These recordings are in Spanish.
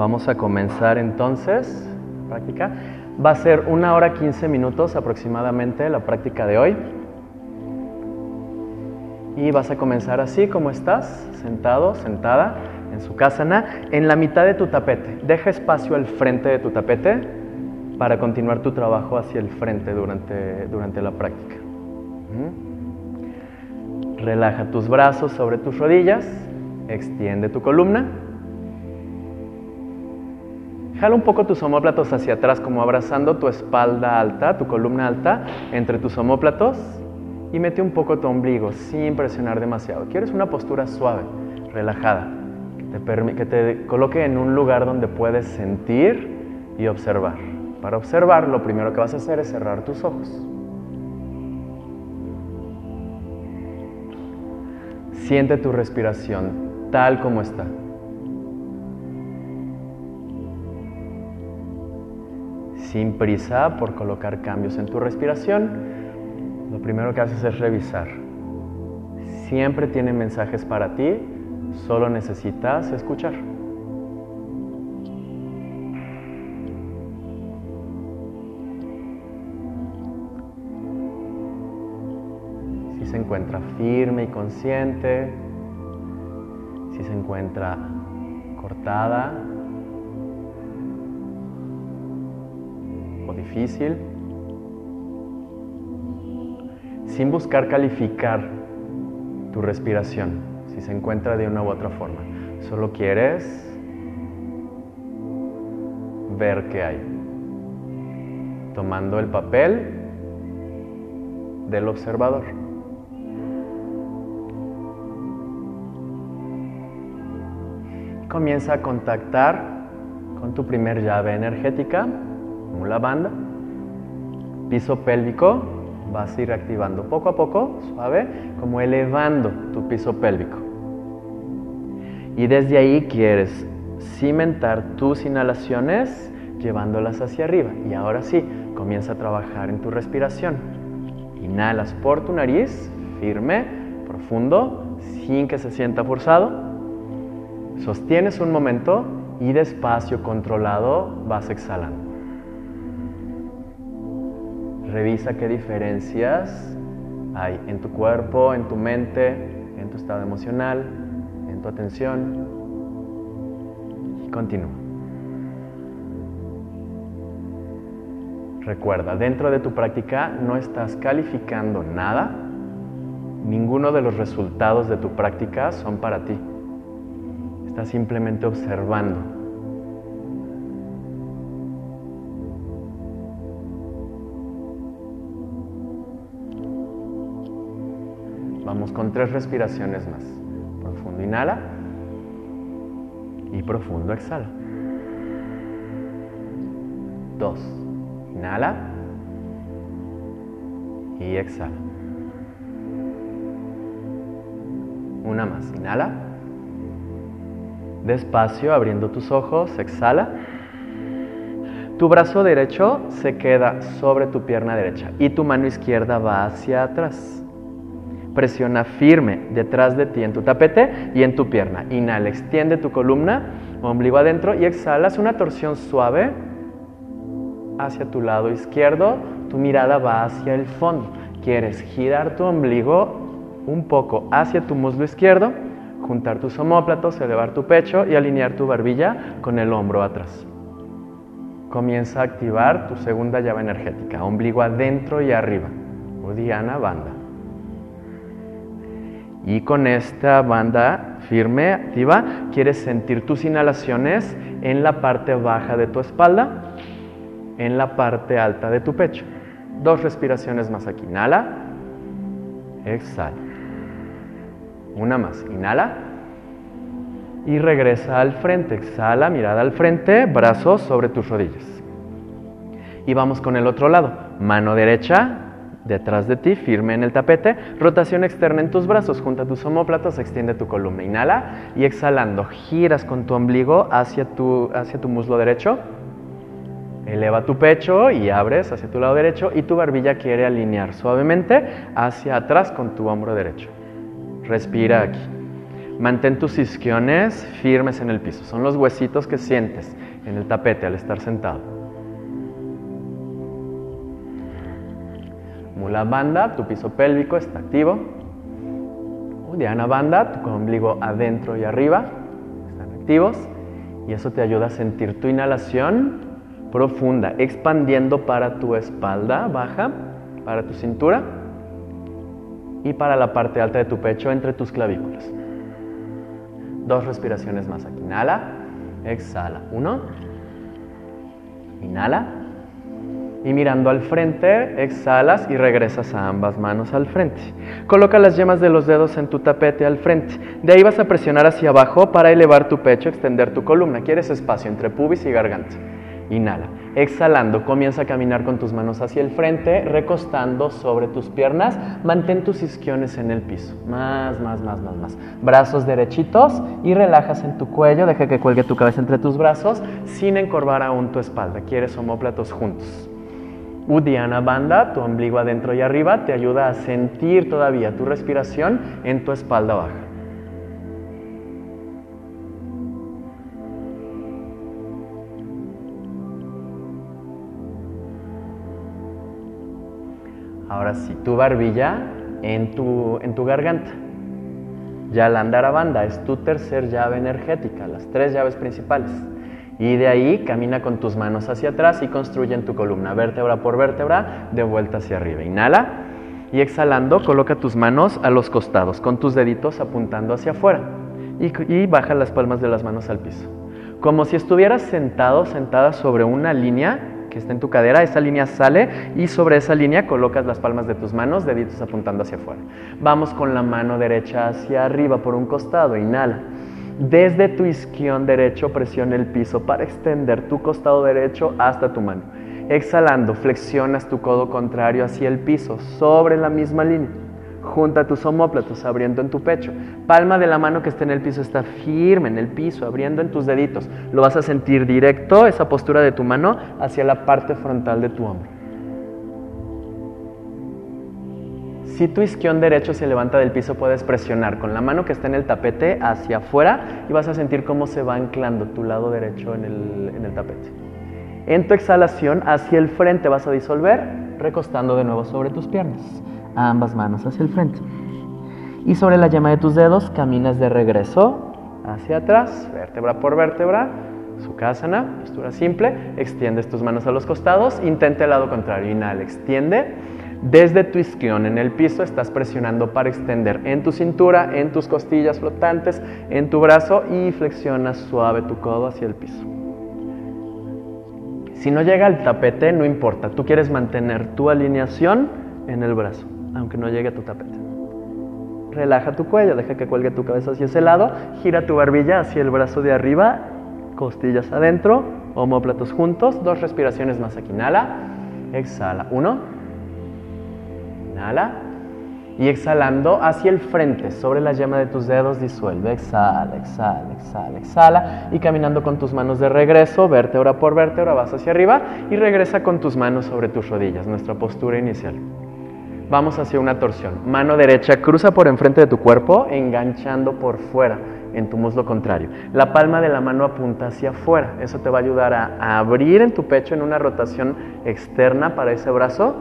Vamos a comenzar entonces práctica. Va a ser una hora 15 minutos aproximadamente la práctica de hoy. Y vas a comenzar así como estás, sentado, sentada en su casana, en la mitad de tu tapete. Deja espacio al frente de tu tapete para continuar tu trabajo hacia el frente durante, durante la práctica. Relaja tus brazos sobre tus rodillas, extiende tu columna. Jala un poco tus omóplatos hacia atrás como abrazando tu espalda alta, tu columna alta entre tus omóplatos y mete un poco tu ombligo sin presionar demasiado. Quieres una postura suave, relajada, que te, que te coloque en un lugar donde puedes sentir y observar. Para observar, lo primero que vas a hacer es cerrar tus ojos. Siente tu respiración tal como está. Sin prisa por colocar cambios en tu respiración, lo primero que haces es revisar. Siempre tiene mensajes para ti, solo necesitas escuchar. Si se encuentra firme y consciente, si se encuentra cortada difícil, sin buscar calificar tu respiración, si se encuentra de una u otra forma. Solo quieres ver qué hay, tomando el papel del observador. Comienza a contactar con tu primer llave energética, la banda, piso pélvico, vas a ir activando poco a poco, suave, como elevando tu piso pélvico. Y desde ahí quieres cimentar tus inhalaciones llevándolas hacia arriba. Y ahora sí, comienza a trabajar en tu respiración. Inhalas por tu nariz, firme, profundo, sin que se sienta forzado. Sostienes un momento y despacio, controlado, vas exhalando. Revisa qué diferencias hay en tu cuerpo, en tu mente, en tu estado emocional, en tu atención. Y continúa. Recuerda, dentro de tu práctica no estás calificando nada. Ninguno de los resultados de tu práctica son para ti. Estás simplemente observando. Con tres respiraciones más. Profundo inhala y profundo exhala. Dos. Inhala y exhala. Una más. Inhala. Despacio, abriendo tus ojos, exhala. Tu brazo derecho se queda sobre tu pierna derecha y tu mano izquierda va hacia atrás. Presiona firme detrás de ti en tu tapete y en tu pierna. Inhala, extiende tu columna, ombligo adentro y exhalas una torsión suave hacia tu lado izquierdo. Tu mirada va hacia el fondo. Quieres girar tu ombligo un poco hacia tu muslo izquierdo, juntar tus omóplatos, elevar tu pecho y alinear tu barbilla con el hombro atrás. Comienza a activar tu segunda llave energética, ombligo adentro y arriba. Udiana banda. Y con esta banda firme, activa, quieres sentir tus inhalaciones en la parte baja de tu espalda, en la parte alta de tu pecho. Dos respiraciones más aquí. Inhala, exhala. Una más. Inhala y regresa al frente. Exhala, mirada al frente, brazos sobre tus rodillas. Y vamos con el otro lado. Mano derecha detrás de ti, firme en el tapete. Rotación externa en tus brazos, junta tus omóplatos, extiende tu columna. Inhala y exhalando, giras con tu ombligo hacia tu, hacia tu muslo derecho. Eleva tu pecho y abres hacia tu lado derecho y tu barbilla quiere alinear suavemente hacia atrás con tu hombro derecho. Respira aquí. Mantén tus isquiones firmes en el piso. Son los huesitos que sientes en el tapete al estar sentado. Mula banda, tu piso pélvico está activo. Udiana banda, tu ombligo adentro y arriba están activos. Y eso te ayuda a sentir tu inhalación profunda, expandiendo para tu espalda baja, para tu cintura y para la parte alta de tu pecho entre tus clavículas. Dos respiraciones más aquí. Inhala, exhala. Uno. Inhala. Y mirando al frente, exhalas y regresas a ambas manos al frente. Coloca las yemas de los dedos en tu tapete al frente. De ahí vas a presionar hacia abajo para elevar tu pecho, extender tu columna. Quieres espacio entre pubis y garganta. Inhala. Exhalando, comienza a caminar con tus manos hacia el frente, recostando sobre tus piernas. Mantén tus isquiones en el piso. Más, más, más, más, más. Brazos derechitos y relajas en tu cuello. Deja que cuelgue tu cabeza entre tus brazos sin encorvar aún tu espalda. Quieres homóplatos juntos. Udiana Banda, tu ombligo adentro y arriba, te ayuda a sentir todavía tu respiración en tu espalda baja. Ahora sí, tu barbilla en tu, en tu garganta. Ya la banda es tu tercer llave energética, las tres llaves principales. Y de ahí camina con tus manos hacia atrás y construye en tu columna, vértebra por vértebra, de vuelta hacia arriba. Inhala y exhalando, coloca tus manos a los costados, con tus deditos apuntando hacia afuera. Y, baja las palmas de las manos al piso. Como si estuvieras sentado, sentada sobre una línea que está en tu cadera, esa línea sale y sobre esa línea colocas las palmas de tus manos, deditos apuntando hacia afuera. Vamos con la mano derecha hacia arriba por un costado, inhala. Desde tu isquión derecho presiona el piso para extender tu costado derecho hasta tu mano. Exhalando, flexionas tu codo contrario hacia el piso, sobre la misma línea. Junta tus homóplatos, abriendo en tu pecho. Palma de la mano que está en el piso está firme en el piso, abriendo en tus deditos. Lo vas a sentir directo, esa postura de tu mano, hacia la parte frontal de tu hombro. Si tu isquión derecho se levanta del piso, puedes presionar con la mano que está en el tapete hacia afuera y vas a sentir cómo se va anclando tu lado derecho en el, en el tapete. En tu exhalación, hacia el frente vas a disolver, recostando de nuevo sobre tus piernas ambas manos hacia el frente. Y sobre la yema de tus dedos caminas de regreso hacia atrás, vértebra por vértebra, Sukhasana, postura simple, extiendes tus manos a los costados, intenta el lado contrario, inhala, extiende. Desde tu isquión en el piso estás presionando para extender en tu cintura, en tus costillas flotantes, en tu brazo y flexionas suave tu codo hacia el piso. Si no llega al tapete, no importa, tú quieres mantener tu alineación en el brazo aunque no llegue a tu tapete. Relaja tu cuello, deja que cuelgue tu cabeza hacia ese lado, gira tu barbilla hacia el brazo de arriba, costillas adentro, homóplatos juntos, dos respiraciones más aquí. Inhala, exhala. Uno, inhala. Y exhalando hacia el frente, sobre la yema de tus dedos, disuelve. Exhala, exhala, exhala, exhala. Y caminando con tus manos de regreso, vértebra por vértebra, vas hacia arriba y regresa con tus manos sobre tus rodillas, nuestra postura inicial vamos hacia una torsión. Mano derecha cruza por enfrente de tu cuerpo, enganchando por fuera en tu muslo contrario. La palma de la mano apunta hacia afuera. Eso te va a ayudar a, abrir en tu pecho en una rotación externa para ese brazo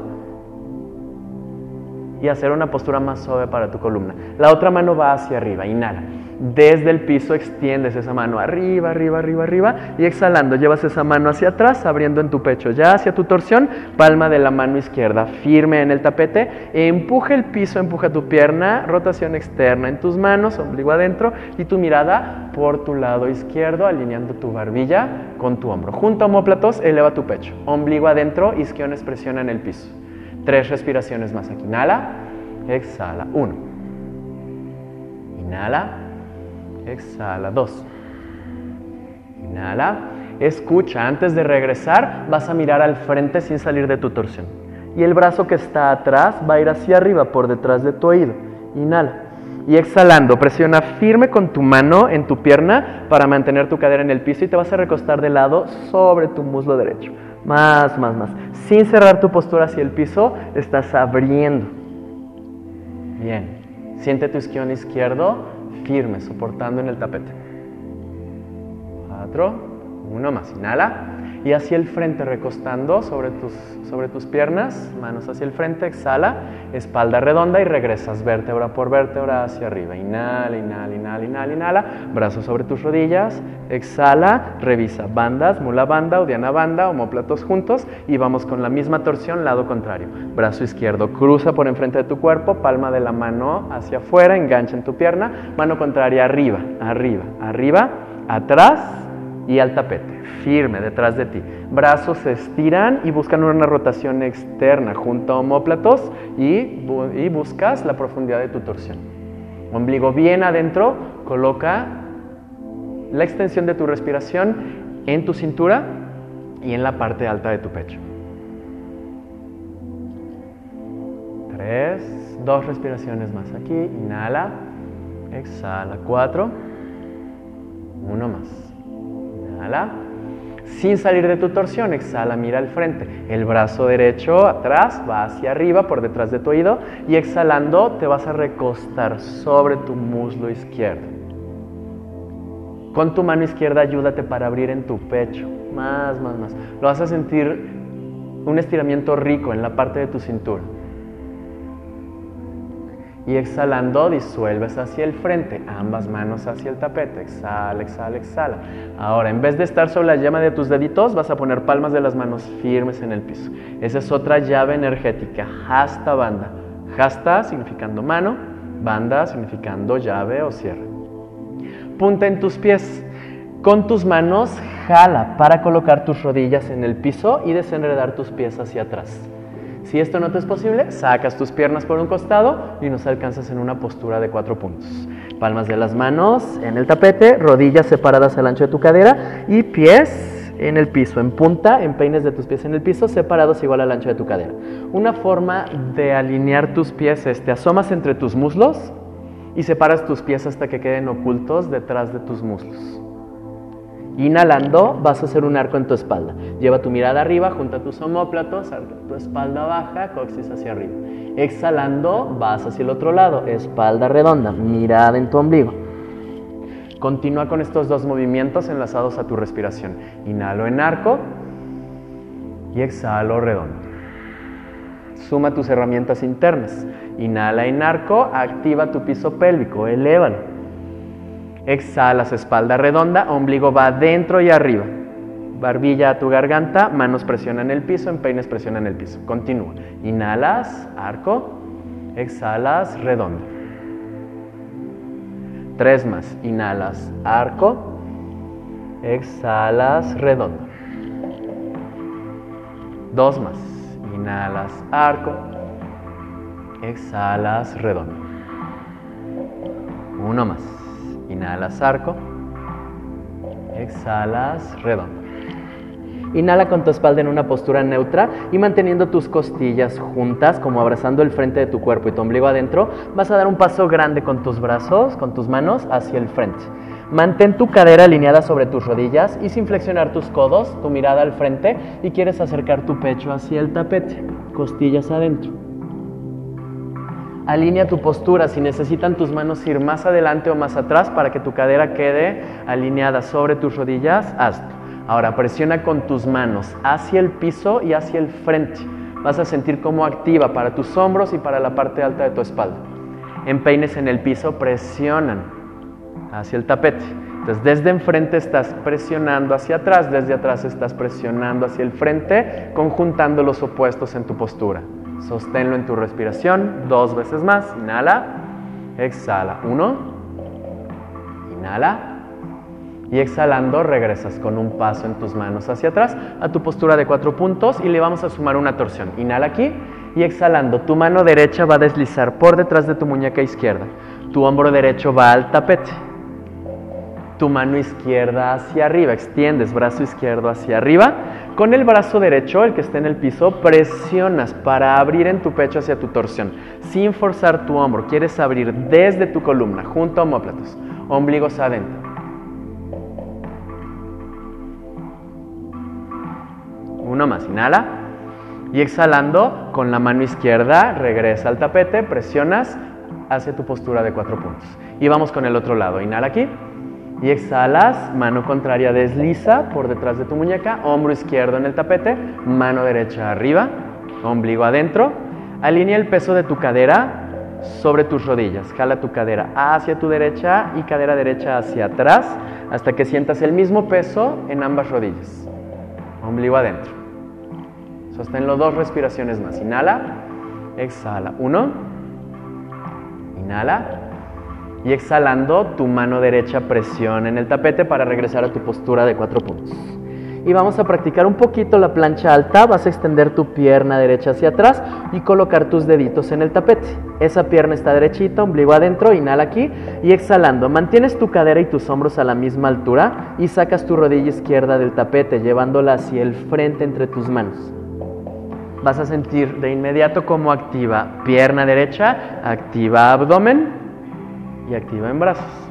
y hacer una postura más suave para tu columna. La otra mano va hacia arriba, inhala. Desde el piso extiendes esa mano arriba, arriba, arriba, arriba y exhalando llevas esa mano hacia atrás, abriendo en tu pecho, ya hacia tu torsión, palma de la mano izquierda firme en el tapete, empuja el piso, empuja tu pierna, rotación externa en tus manos, ombligo adentro y tu mirada por tu lado izquierdo, alineando tu barbilla con tu hombro. Junto a homóplatos, eleva tu pecho, ombligo adentro, isquiones presiona en el piso. Tres respiraciones más aquí. Inhala, exhala. Uno. Inhala, exhala. Dos. Inhala. Escucha, antes de regresar vas a mirar al frente sin salir de tu torsión. Y el brazo que está atrás va a ir hacia arriba, por detrás de tu oído. Inhala. Y exhalando, presiona firme con tu mano en tu pierna para mantener tu cadera en el piso y te vas a recostar de lado sobre tu muslo derecho. Más, más, más. Sin cerrar tu postura hacia el piso, estás abriendo. Bien. Siente tu isquión izquierdo firme, soportando en el tapete. Cuatro, uno más, inhala y hacia el frente, recostando sobre tus, sobre tus piernas, manos hacia el frente, exhala, espalda redonda y regresas vértebra por vértebra hacia arriba. Inhala, inhala, inhala, inhala, inhala, brazos sobre tus rodillas, exhala, revisa bandas, mula banda, diana banda, homóplatos juntos y vamos con la misma torsión, lado contrario. Brazo izquierdo, cruza por enfrente de tu cuerpo, palma de la mano hacia afuera, engancha en tu pierna, mano contraria arriba, arriba, arriba, atrás y al tapete, firme detrás de ti. Brazos se estiran y buscan una rotación externa junto a homóplatos y, buscas la profundidad de tu torsión. Ombligo bien adentro, coloca la extensión de tu respiración en tu cintura y en la parte alta de tu pecho. Tres, dos respiraciones más aquí. Inhala, exhala. Cuatro, uno más. Inhala. Sin salir de tu torsión, exhala, mira al frente. El brazo derecho atrás va hacia arriba, por detrás de tu oído. Y exhalando, te vas a recostar sobre tu muslo izquierdo. Con tu mano izquierda, ayúdate para abrir en tu pecho. Más, más, más. Lo vas a sentir un estiramiento rico en la parte de tu cintura y exhalando disuelves hacia el frente, ambas manos hacia el tapete, exhala, exhala, exhala. Ahora, en vez de estar sobre la llama de tus deditos, vas a poner palmas de las manos firmes en el piso. Esa es otra llave energética, hasta banda. Hasta significando mano, banda significando llave o cierre. Punta en tus pies. Con tus manos jala para colocar tus rodillas en el piso y desenredar tus pies hacia atrás. Si esto no te es posible, sacas tus piernas por un costado y nos alcanzas en una postura de cuatro puntos. Palmas de las manos en el tapete, rodillas separadas al ancho de tu cadera y pies en el piso, en punta, en peines de tus pies en el piso, separados igual al ancho de tu cadera. Una forma de alinear tus pies es te asomas entre tus muslos y separas tus pies hasta que queden ocultos detrás de tus muslos. Inhalando, vas a hacer un arco en tu espalda. Lleva tu mirada arriba, junta tus homóplatos, tu espalda baja, coxis hacia arriba. Exhalando, vas hacia el otro lado, espalda redonda, mirada en tu ombligo. Continúa con estos dos movimientos enlazados a tu respiración. Inhalo en arco y exhalo redondo. Suma tus herramientas internas. Inhala en arco, activa tu piso pélvico, elévalo. Exhalas, espalda redonda, ombligo va adentro y arriba. Barbilla a tu garganta, manos presionan el piso, empeines presionan el piso. Continúa. Inhalas, arco. Exhalas, redondo. Tres más. Inhalas, arco. Exhalas, redondo. Dos más. Inhalas, arco. Exhalas, redondo. Uno más. Inhalas arco. Exhalas redondo. Inhala con tu espalda en una postura neutra y manteniendo tus costillas juntas, como abrazando el frente de tu cuerpo y tu ombligo adentro, vas a dar un paso grande con tus brazos, con tus manos hacia el frente. Mantén tu cadera alineada sobre tus rodillas y sin flexionar tus codos, tu mirada al frente y quieres acercar tu pecho hacia el tapete, costillas adentro. Alinea tu postura. Si necesitan tus manos ir más adelante o más atrás para que tu cadera quede alineada sobre tus rodillas, hazlo. Ahora presiona con tus manos hacia el piso y hacia el frente. Vas a sentir cómo activa para tus hombros y para la parte alta de tu espalda. Empeines en el piso presionan hacia el tapete. Entonces, desde enfrente estás presionando hacia atrás, desde atrás estás presionando hacia el frente, conjuntando los opuestos en tu postura. Sosténlo en tu respiración dos veces más. Inhala, exhala. Uno, inhala. Y exhalando regresas con un paso en tus manos hacia atrás a tu postura de cuatro puntos y le vamos a sumar una torsión. Inhala aquí y exhalando. Tu mano derecha va a deslizar por detrás de tu muñeca izquierda. Tu hombro derecho va al tapete. Tu mano izquierda hacia arriba. Extiendes brazo izquierdo hacia arriba con el brazo derecho, el que está en el piso, presionas para abrir en tu pecho hacia tu torsión, sin forzar tu hombro. Quieres abrir desde tu columna, junto a homóplatos, ombligos adentro. Uno más, inhala. Y exhalando, con la mano izquierda, regresa al tapete, presionas hacia tu postura de cuatro puntos. Y vamos con el otro lado. Inhala aquí. Y exhalas, mano contraria desliza por detrás de tu muñeca, hombro izquierdo en el tapete, mano derecha arriba, ombligo adentro. Alinea el peso de tu cadera sobre tus rodillas. Jala tu cadera hacia tu derecha y cadera derecha hacia atrás hasta que sientas el mismo peso en ambas rodillas. Ombligo adentro. Sosténlo dos respiraciones más. Inhala, exhala. Uno, inhala. Y exhalando, tu mano derecha presiona en el tapete para regresar a tu postura de cuatro puntos. Y vamos a practicar un poquito la plancha alta. Vas a extender tu pierna derecha hacia atrás y colocar tus deditos en el tapete. Esa pierna está derechita, ombligo adentro, inhala aquí y exhalando. Mantienes tu cadera y tus hombros a la misma altura y sacas tu rodilla izquierda del tapete, llevándola hacia el frente entre tus manos. Vas a sentir de inmediato cómo activa pierna derecha, activa abdomen y activa en brazos.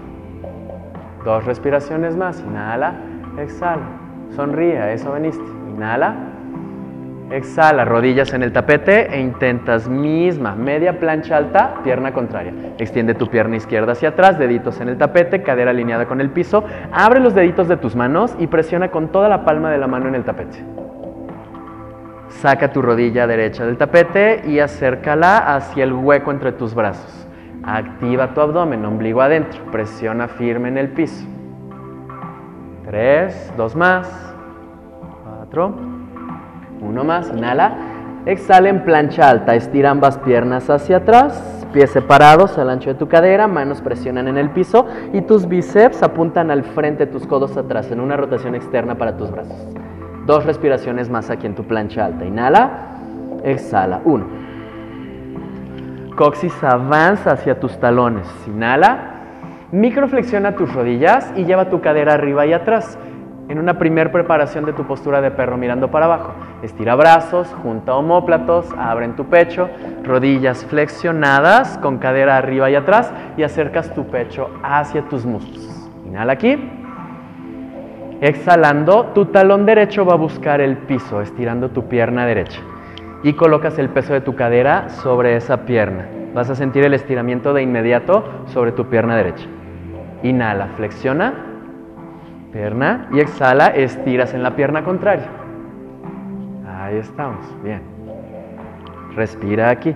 Dos respiraciones más. Inhala, exhala. Sonríe, a eso veniste. Inhala, exhala. Rodillas en el tapete e intentas misma, media plancha alta, pierna contraria. Extiende tu pierna izquierda hacia atrás, deditos en el tapete, cadera alineada con el piso. Abre los deditos de tus manos y presiona con toda la palma de la mano en el tapete. Saca tu rodilla derecha del tapete y acércala hacia el hueco entre tus brazos. Activa tu abdomen, ombligo adentro. Presiona firme en el piso. Tres, dos más. Cuatro. Uno más. Inhala. Exhala en plancha alta. Estira ambas piernas hacia atrás. Pies separados al ancho de tu cadera. Manos presionan en el piso. Y tus bíceps apuntan al frente, tus codos atrás, en una rotación externa para tus brazos. Dos respiraciones más aquí en tu plancha alta. Inhala. Exhala. Uno. Coxis avanza hacia tus talones. Inhala. Microflexiona tus rodillas y lleva tu cadera arriba y atrás. En una primer preparación de tu postura de perro mirando para abajo. Estira brazos, junta homóplatos, abre en tu pecho, rodillas flexionadas con cadera arriba y atrás y acercas tu pecho hacia tus muslos. Inhala aquí. Exhalando, tu talón derecho va a buscar el piso, estirando tu pierna derecha. Y colocas el peso de tu cadera sobre esa pierna. Vas a sentir el estiramiento de inmediato sobre tu pierna derecha. Inhala, flexiona, pierna y exhala, estiras en la pierna contraria. Ahí estamos, bien. Respira aquí.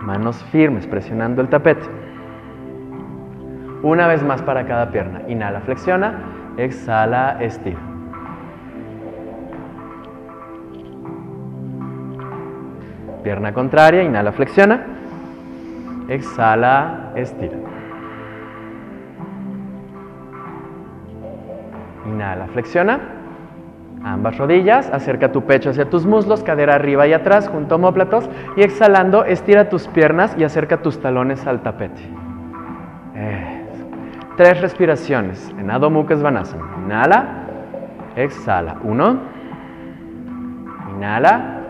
Manos firmes, presionando el tapete. Una vez más para cada pierna. Inhala, flexiona, exhala, estira. Pierna contraria, inhala, flexiona, exhala, estira. Inhala, flexiona. Ambas rodillas, acerca tu pecho hacia tus muslos, cadera arriba y atrás, junto a homóplatos. Y exhalando, estira tus piernas y acerca tus talones al tapete. Tres respiraciones en Adho Mukha Svanasana. Inhala, exhala. Uno. Inhala,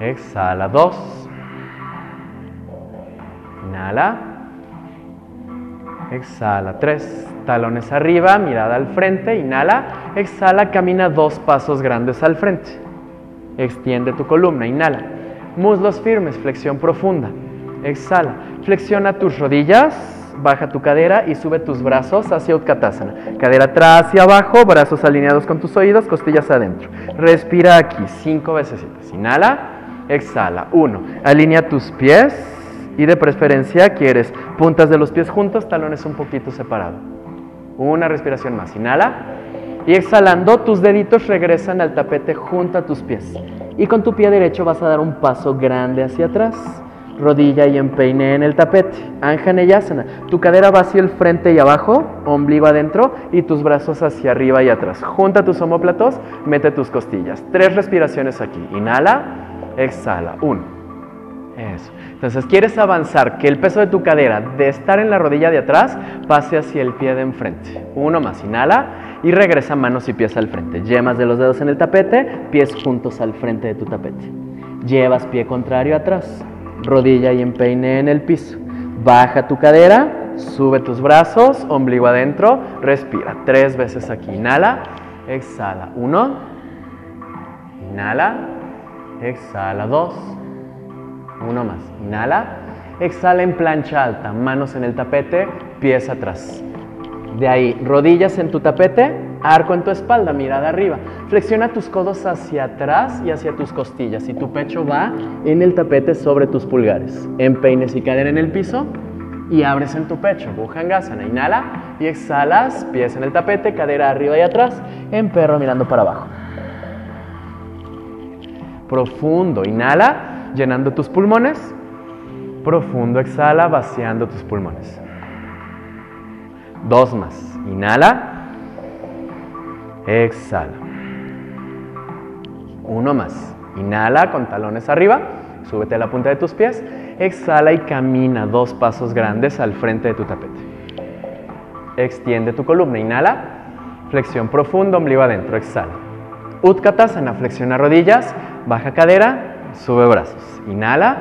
exhala. Dos. Inhala, exhala. Tres. Talones arriba, mirada al frente. Inhala, exhala, camina dos pasos grandes al frente. Extiende tu columna. Inhala. Muslos firmes, flexión profunda. Exhala. Flexiona tus rodillas baja tu cadera y sube tus brazos hacia Utkatasana. Cadera atrás y abajo, brazos alineados con tus oídos, costillas adentro. Respira aquí, cinco veces. Inhala, exhala. Uno, alinea tus pies y de preferencia quieres puntas de los pies juntos, talones un poquito separados. Una respiración más. Inhala. Y exhalando, tus deditos regresan al tapete junto a tus pies. Y con tu pie derecho vas a dar un paso grande hacia atrás rodilla y empeine en el tapete. Anjaneyasana. Tu cadera va hacia el frente y abajo, ombligo adentro y tus brazos hacia arriba y atrás. Junta tus homóplatos, mete tus costillas. Tres respiraciones aquí. Inhala, exhala. Uno. Eso. Entonces, quieres avanzar, que el peso de tu cadera de estar en la rodilla de atrás pase hacia el pie de enfrente. Uno más. Inhala y regresa manos y pies al frente. Yemas de los dedos en el tapete, pies juntos al frente de tu tapete. Llevas pie contrario atrás rodilla y empeine en el piso. Baja tu cadera, sube tus brazos, ombligo adentro, respira tres veces aquí. Inhala, exhala. Uno, inhala, exhala. Dos, uno más. Inhala, Exhala en plancha alta, manos en el tapete, pies atrás. De ahí, rodillas en tu tapete, arco en tu espalda, mirada arriba. Flexiona tus codos hacia atrás y hacia tus costillas y tu pecho va en el tapete sobre tus pulgares. Empeines y cadera en el piso y abres en tu pecho. Bhujangasana. Inhala y exhalas, pies en el tapete, cadera arriba y atrás, en perro mirando para abajo. Profundo, inhala, llenando tus pulmones. Profundo, exhala, vaciando tus pulmones. Dos más. Inhala. Exhala. Uno más. Inhala con talones arriba. Súbete a la punta de tus pies. Exhala y camina dos pasos grandes al frente de tu tapete. Extiende tu columna. Inhala. Flexión profunda, ombligo adentro. Exhala. Utkatasana. Flexiona rodillas. Baja cadera. Sube brazos. Inhala.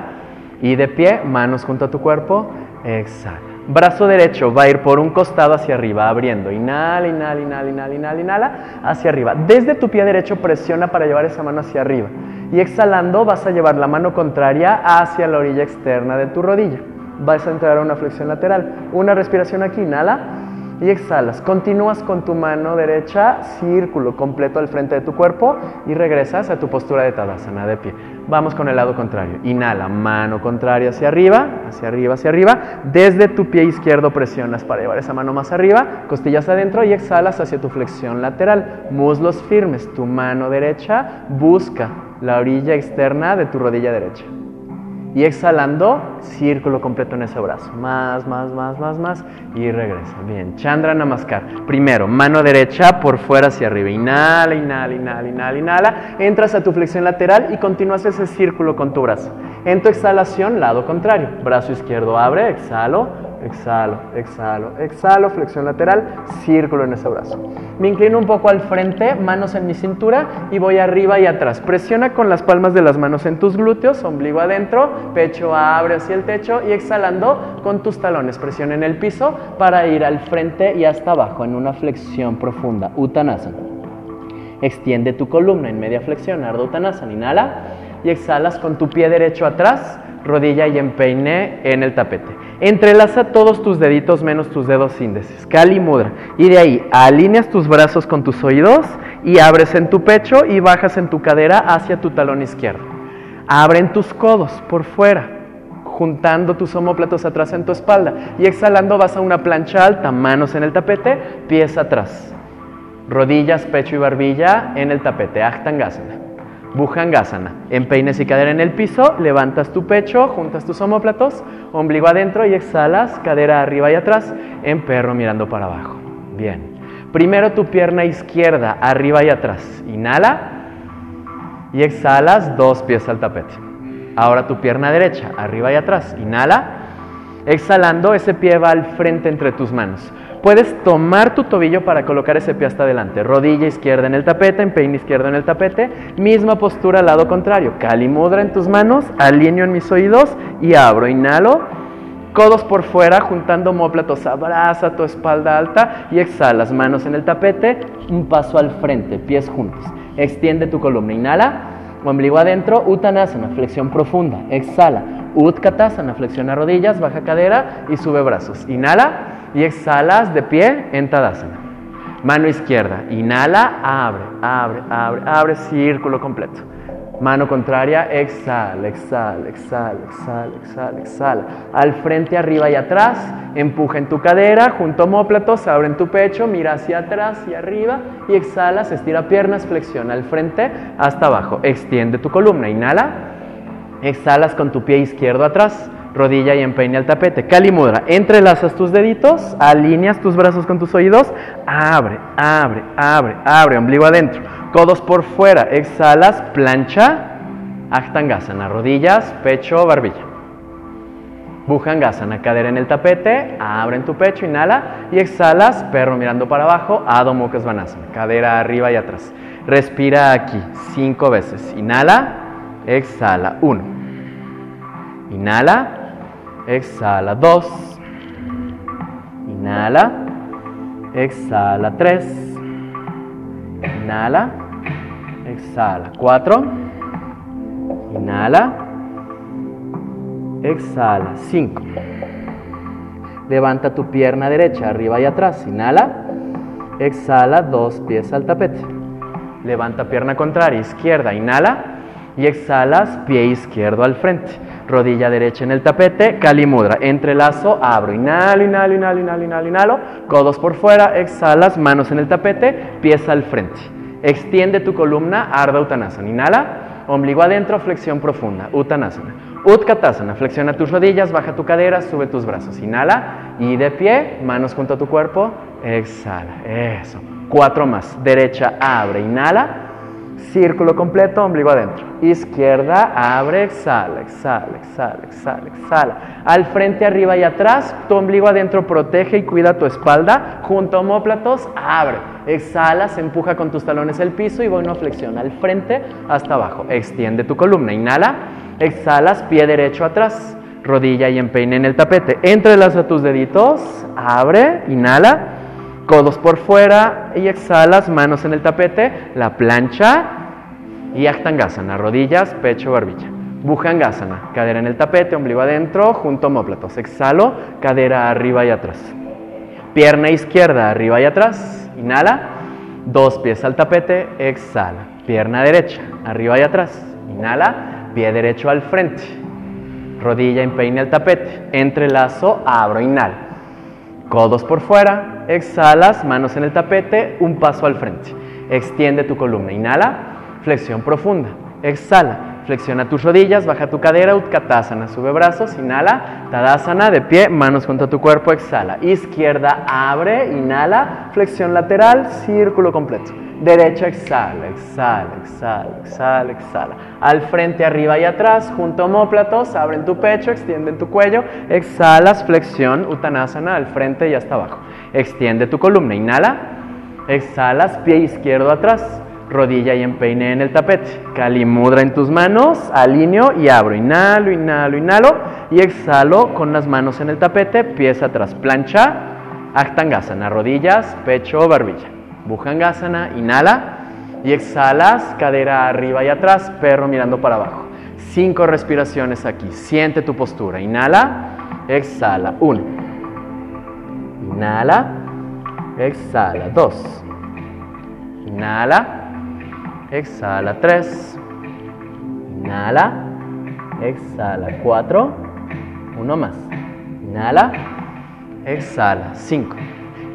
Y de pie, manos junto a tu cuerpo. Exhala. Brazo derecho va a ir por un costado hacia arriba, abriendo. Inhala, inhala, inhala, inhala, inhala, inhala, hacia arriba. Desde tu pie derecho presiona para llevar esa mano hacia arriba. Y exhalando vas a llevar la mano contraria hacia la orilla externa de tu rodilla. Vas a entrar a una flexión lateral. Una respiración aquí, inhala y exhalas. Continúas con tu mano derecha, círculo completo al frente de tu cuerpo y regresas a tu postura de Tadasana de pie. Vamos con el lado contrario. Inhala, mano contraria hacia arriba, hacia arriba, hacia arriba. Desde tu pie izquierdo presionas para llevar esa mano más arriba, costillas adentro y exhalas hacia tu flexión lateral. Muslos firmes. Tu mano derecha busca la orilla externa de tu rodilla derecha. Y exhalando, círculo completo en ese brazo. Más, más, más, más, más. Y regresa. Bien. Chandra Namaskar. Primero, mano derecha por fuera hacia arriba. Inhala, inhala, inhala, inhala, inhala. Entras a tu flexión lateral y continúas ese círculo con tu brazo. En tu exhalación, lado contrario. Brazo izquierdo abre, exhalo exhalo, exhalo, exhalo, flexión lateral, círculo en ese brazo. Me inclino un poco al frente, manos en mi cintura y voy arriba y atrás. Presiona con las palmas de las manos en tus glúteos, ombligo adentro, pecho abre hacia el techo y exhalando con tus talones. Presiona en el piso para ir al frente y hasta abajo en una flexión profunda, Uttanasana. Extiende tu columna en media flexión, Ardha Uttanasana. Inhala y exhalas con tu pie derecho atrás, rodilla y empeine en el tapete. Entrelaza todos tus deditos menos tus dedos índices, Kali Mudra. Y de ahí alineas tus brazos con tus oídos y abres en tu pecho y bajas en tu cadera hacia tu talón izquierdo. Abren tus codos por fuera, juntando tus omóplatos atrás en tu espalda. Y exhalando vas a una plancha alta, manos en el tapete, pies atrás. Rodillas, pecho y barbilla en el tapete, Ajtangasana. Bhujangasana. Empeines y cadera en el piso, levantas tu pecho, juntas tus omóplatos, ombligo adentro y exhalas, cadera arriba y atrás, en perro mirando para abajo. Bien. Primero tu pierna izquierda, arriba y atrás. Inhala y exhalas, dos pies al tapete. Ahora tu pierna derecha, arriba y atrás. Inhala. Exhalando, ese pie va al frente entre tus manos. Puedes tomar tu tobillo para colocar ese pie hasta adelante. Rodilla izquierda en el tapete, empeine izquierdo en el tapete. Misma postura al lado contrario. Kali mudra en tus manos, alineo en mis oídos y abro. Inhalo. Codos por fuera, juntando homóplatos. Abraza tu espalda alta y exhalas. Manos en el tapete, un paso al frente, pies juntos. Extiende tu columna. Inhala. Ombligo adentro, Uttanasana, flexión profunda. Exhala. Utkatasana, flexiona rodillas, baja cadera y sube brazos. Inhala y exhalas de pie en Tadasana. Mano izquierda, inhala, abre, abre, abre, abre, círculo completo. Mano contraria, exhala, exhala, exhala, exhala, exhala, exhala. Al frente, arriba y atrás, empuja en tu cadera, junto homóplatos, abre en tu pecho, mira hacia atrás y arriba y exhalas, estira piernas, flexiona al frente hasta abajo. Extiende tu columna, inhala, exhalas con tu pie izquierdo atrás, rodilla y empeine al tapete. Kali Mudra, entrelazas tus deditos, alineas tus brazos con tus oídos, abre, abre, abre, abre, ombligo adentro, codos por fuera, exhalas, plancha, Ajtangasana, rodillas, pecho, barbilla. Bhujangasana, cadera en el tapete, abre en tu pecho, inhala y exhalas, perro mirando para abajo, Adho Mukha Svanasana, cadera arriba y atrás. Respira aquí cinco veces. Inhala, exhala, uno. Inhala, Exhala 2. Inhala. Exhala 3. Inhala. Exhala 4. Inhala. exhala, 5. Levanta tu pierna derecha arriba y atrás, inhala, exhala, dos pies al tapete. Levanta pierna contraria, izquierda, inhala y exhalas, pie izquierdo al frente. Rodilla derecha en el tapete, Kali Mudra. Entrelazo, abro, inhalo, inhalo, inhalo, inhalo, inhalo, inhalo. Codos por fuera, exhalas, manos en el tapete, pies al frente. Extiende tu columna, Ardha Uttanasana. Inhala, ombligo adentro, flexión profunda, Uttanasana. Utkatasana, flexiona tus rodillas, baja tu cadera, sube tus brazos. Inhala y de pie, manos junto a tu cuerpo, exhala. Eso. Cuatro más. Derecha, abre, inhala. Círculo completo, ombligo adentro. Izquierda, abre, exhala, exhala, exhala, exhala, exhala. Al frente, arriba y atrás, tu ombligo adentro protege y cuida tu espalda. Junto a homóplatos, abre. Exhala, se empuja con tus talones el piso y una flexión al frente hasta abajo. Extiende tu columna, inhala, exhalas, pie derecho atrás. Rodilla y empeine en el tapete. Entrelaza tus deditos, abre, inhala codos por fuera y exhalas, manos en el tapete, la plancha y Aktangasana, rodillas, pecho, barbilla. Bhujangasana, cadera en el tapete, ombligo adentro, junto homóplatos. Exhalo, cadera arriba y atrás. Pierna izquierda arriba y atrás, inhala, dos pies al tapete, exhala. Pierna derecha arriba y atrás, inhala, pie derecho al frente. Rodilla empeine el tapete, entrelazo, abro, inhala. Codos por fuera, exhalas, manos en el tapete, un paso al frente. Extiende tu columna, inhala, flexión profunda. Exhala, flexiona tus rodillas, baja tu cadera, Utkatasana, sube brazos, inhala, Tadasana, de pie, manos junto a tu cuerpo, exhala. Izquierda, abre, inhala, flexión lateral, círculo completo. Derecha, exhala, exhala, exhala, exhala, exhala. Al frente, arriba y atrás, junto a homóplatos, abren tu pecho, extienden tu cuello, exhalas, flexión, Uttanasana, al frente y hasta abajo. Extiende tu columna, inhala, exhalas, pie izquierdo atrás, rodilla y empeine en el tapete. Kali mudra en tus manos, alineo y abro. Inhalo, inhalo, inhalo y exhalo con las manos en el tapete, pies atrás, plancha, Aktangasana, rodillas, pecho, barbilla. Bhujangasana, inhala y exhalas, cadera arriba y atrás, perro mirando para abajo. Cinco respiraciones aquí. Siente tu postura. Inhala, exhala. Uno. Inhala, exhala. Dos. Inhala, exhala. Tres. Inhala, exhala. Cuatro. Uno más. Inhala, exhala. Cinco.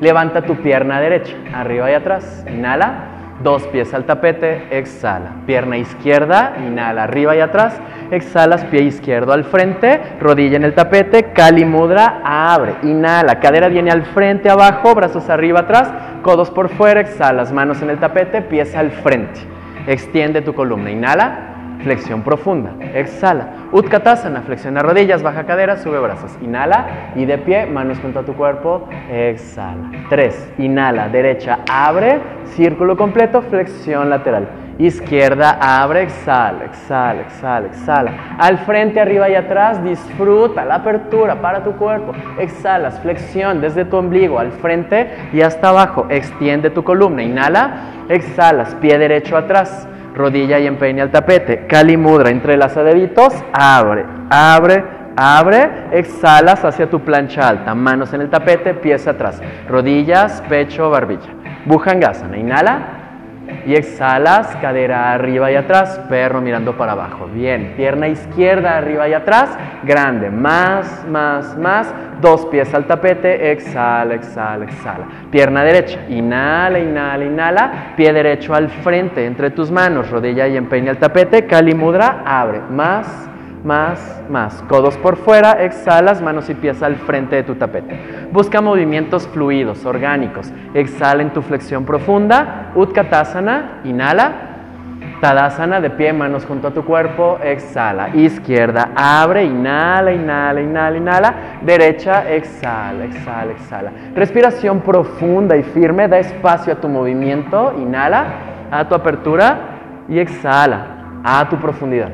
Levanta tu pierna derecha, arriba y atrás. Inhala. Dos pies al tapete, exhala. Pierna izquierda, inhala, arriba y atrás. Exhalas, pie izquierdo al frente, rodilla en el tapete, Kali Mudra, abre. Inhala, cadera viene al frente, abajo, brazos arriba, atrás, codos por fuera, exhalas, manos en el tapete, pies al frente. Extiende tu columna, inhala, flexión profunda. Exhala. Utkatasana, flexiona rodillas, baja cadera, sube brazos. Inhala y de pie, manos junto a tu cuerpo. Exhala. Tres. Inhala, derecha, abre, círculo completo, flexión lateral. Izquierda, abre, exhala, exhala, exhala, exhala. Al frente, arriba y atrás, disfruta la apertura para tu cuerpo. Exhalas, flexión desde tu ombligo al frente y hasta abajo. Extiende tu columna. Inhala, exhalas, pie derecho atrás rodilla y empeine al tapete. Kali Mudra, entrelaza deditos, abre, abre, abre, exhalas hacia tu plancha alta, manos en el tapete, pies atrás, rodillas, pecho, barbilla. Bhujangasana, inhala y exhalas, cadera arriba y atrás, perro mirando para abajo. Bien, pierna izquierda arriba y atrás, grande, más, más, más, dos pies al tapete, exhala, exhala, exhala. Pierna derecha, inhala, inhala, inhala, pie derecho al frente, entre tus manos, rodilla y empeine al tapete, Kali Mudra, abre, más, más, más. Codos por fuera, exhalas, manos y pies al frente de tu tapete. Busca movimientos fluidos, orgánicos. Exhala en tu flexión profunda. Utkatasana, inhala. Tadasana de pie, manos junto a tu cuerpo, exhala. Izquierda, abre, inhala, inhala, inhala, inhala. Derecha, exhala, exhala, exhala. Respiración profunda y firme, da espacio a tu movimiento, inhala, a tu apertura y exhala, a tu profundidad.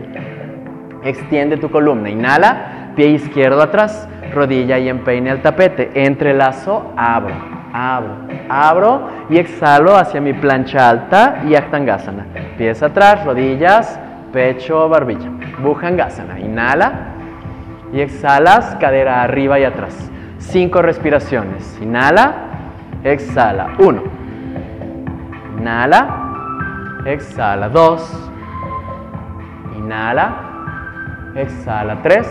Extiende tu columna. Inhala, pie izquierdo atrás, rodilla y empeine al tapete. Entrelazo, abro, abro, abro y exhalo hacia mi plancha alta y Aktangasana. Pies atrás, rodillas, pecho, barbilla. Bhujangasana. Inhala, Y exhalas, cadera arriba y atrás. Cinco respiraciones. Inhala, exhala. Uno. Inhala, exhala. Dos. Inhala, exhala. Tres.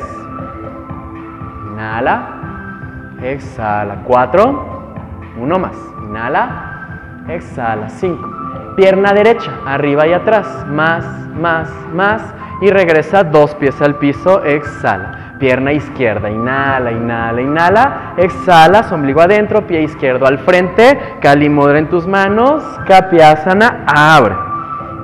Inhala, exhala. Cuatro. Uno más. Inhala, exhala. Cinco. Pierna derecha, arriba y atrás. Más, más, más. Y regresa dos pies al piso. Exhala. Pierna izquierda, inhala, inhala, inhala. Exhala, ombligo adentro, pie izquierdo al frente. Kali Mudra en tus manos. Kapiasana, abre.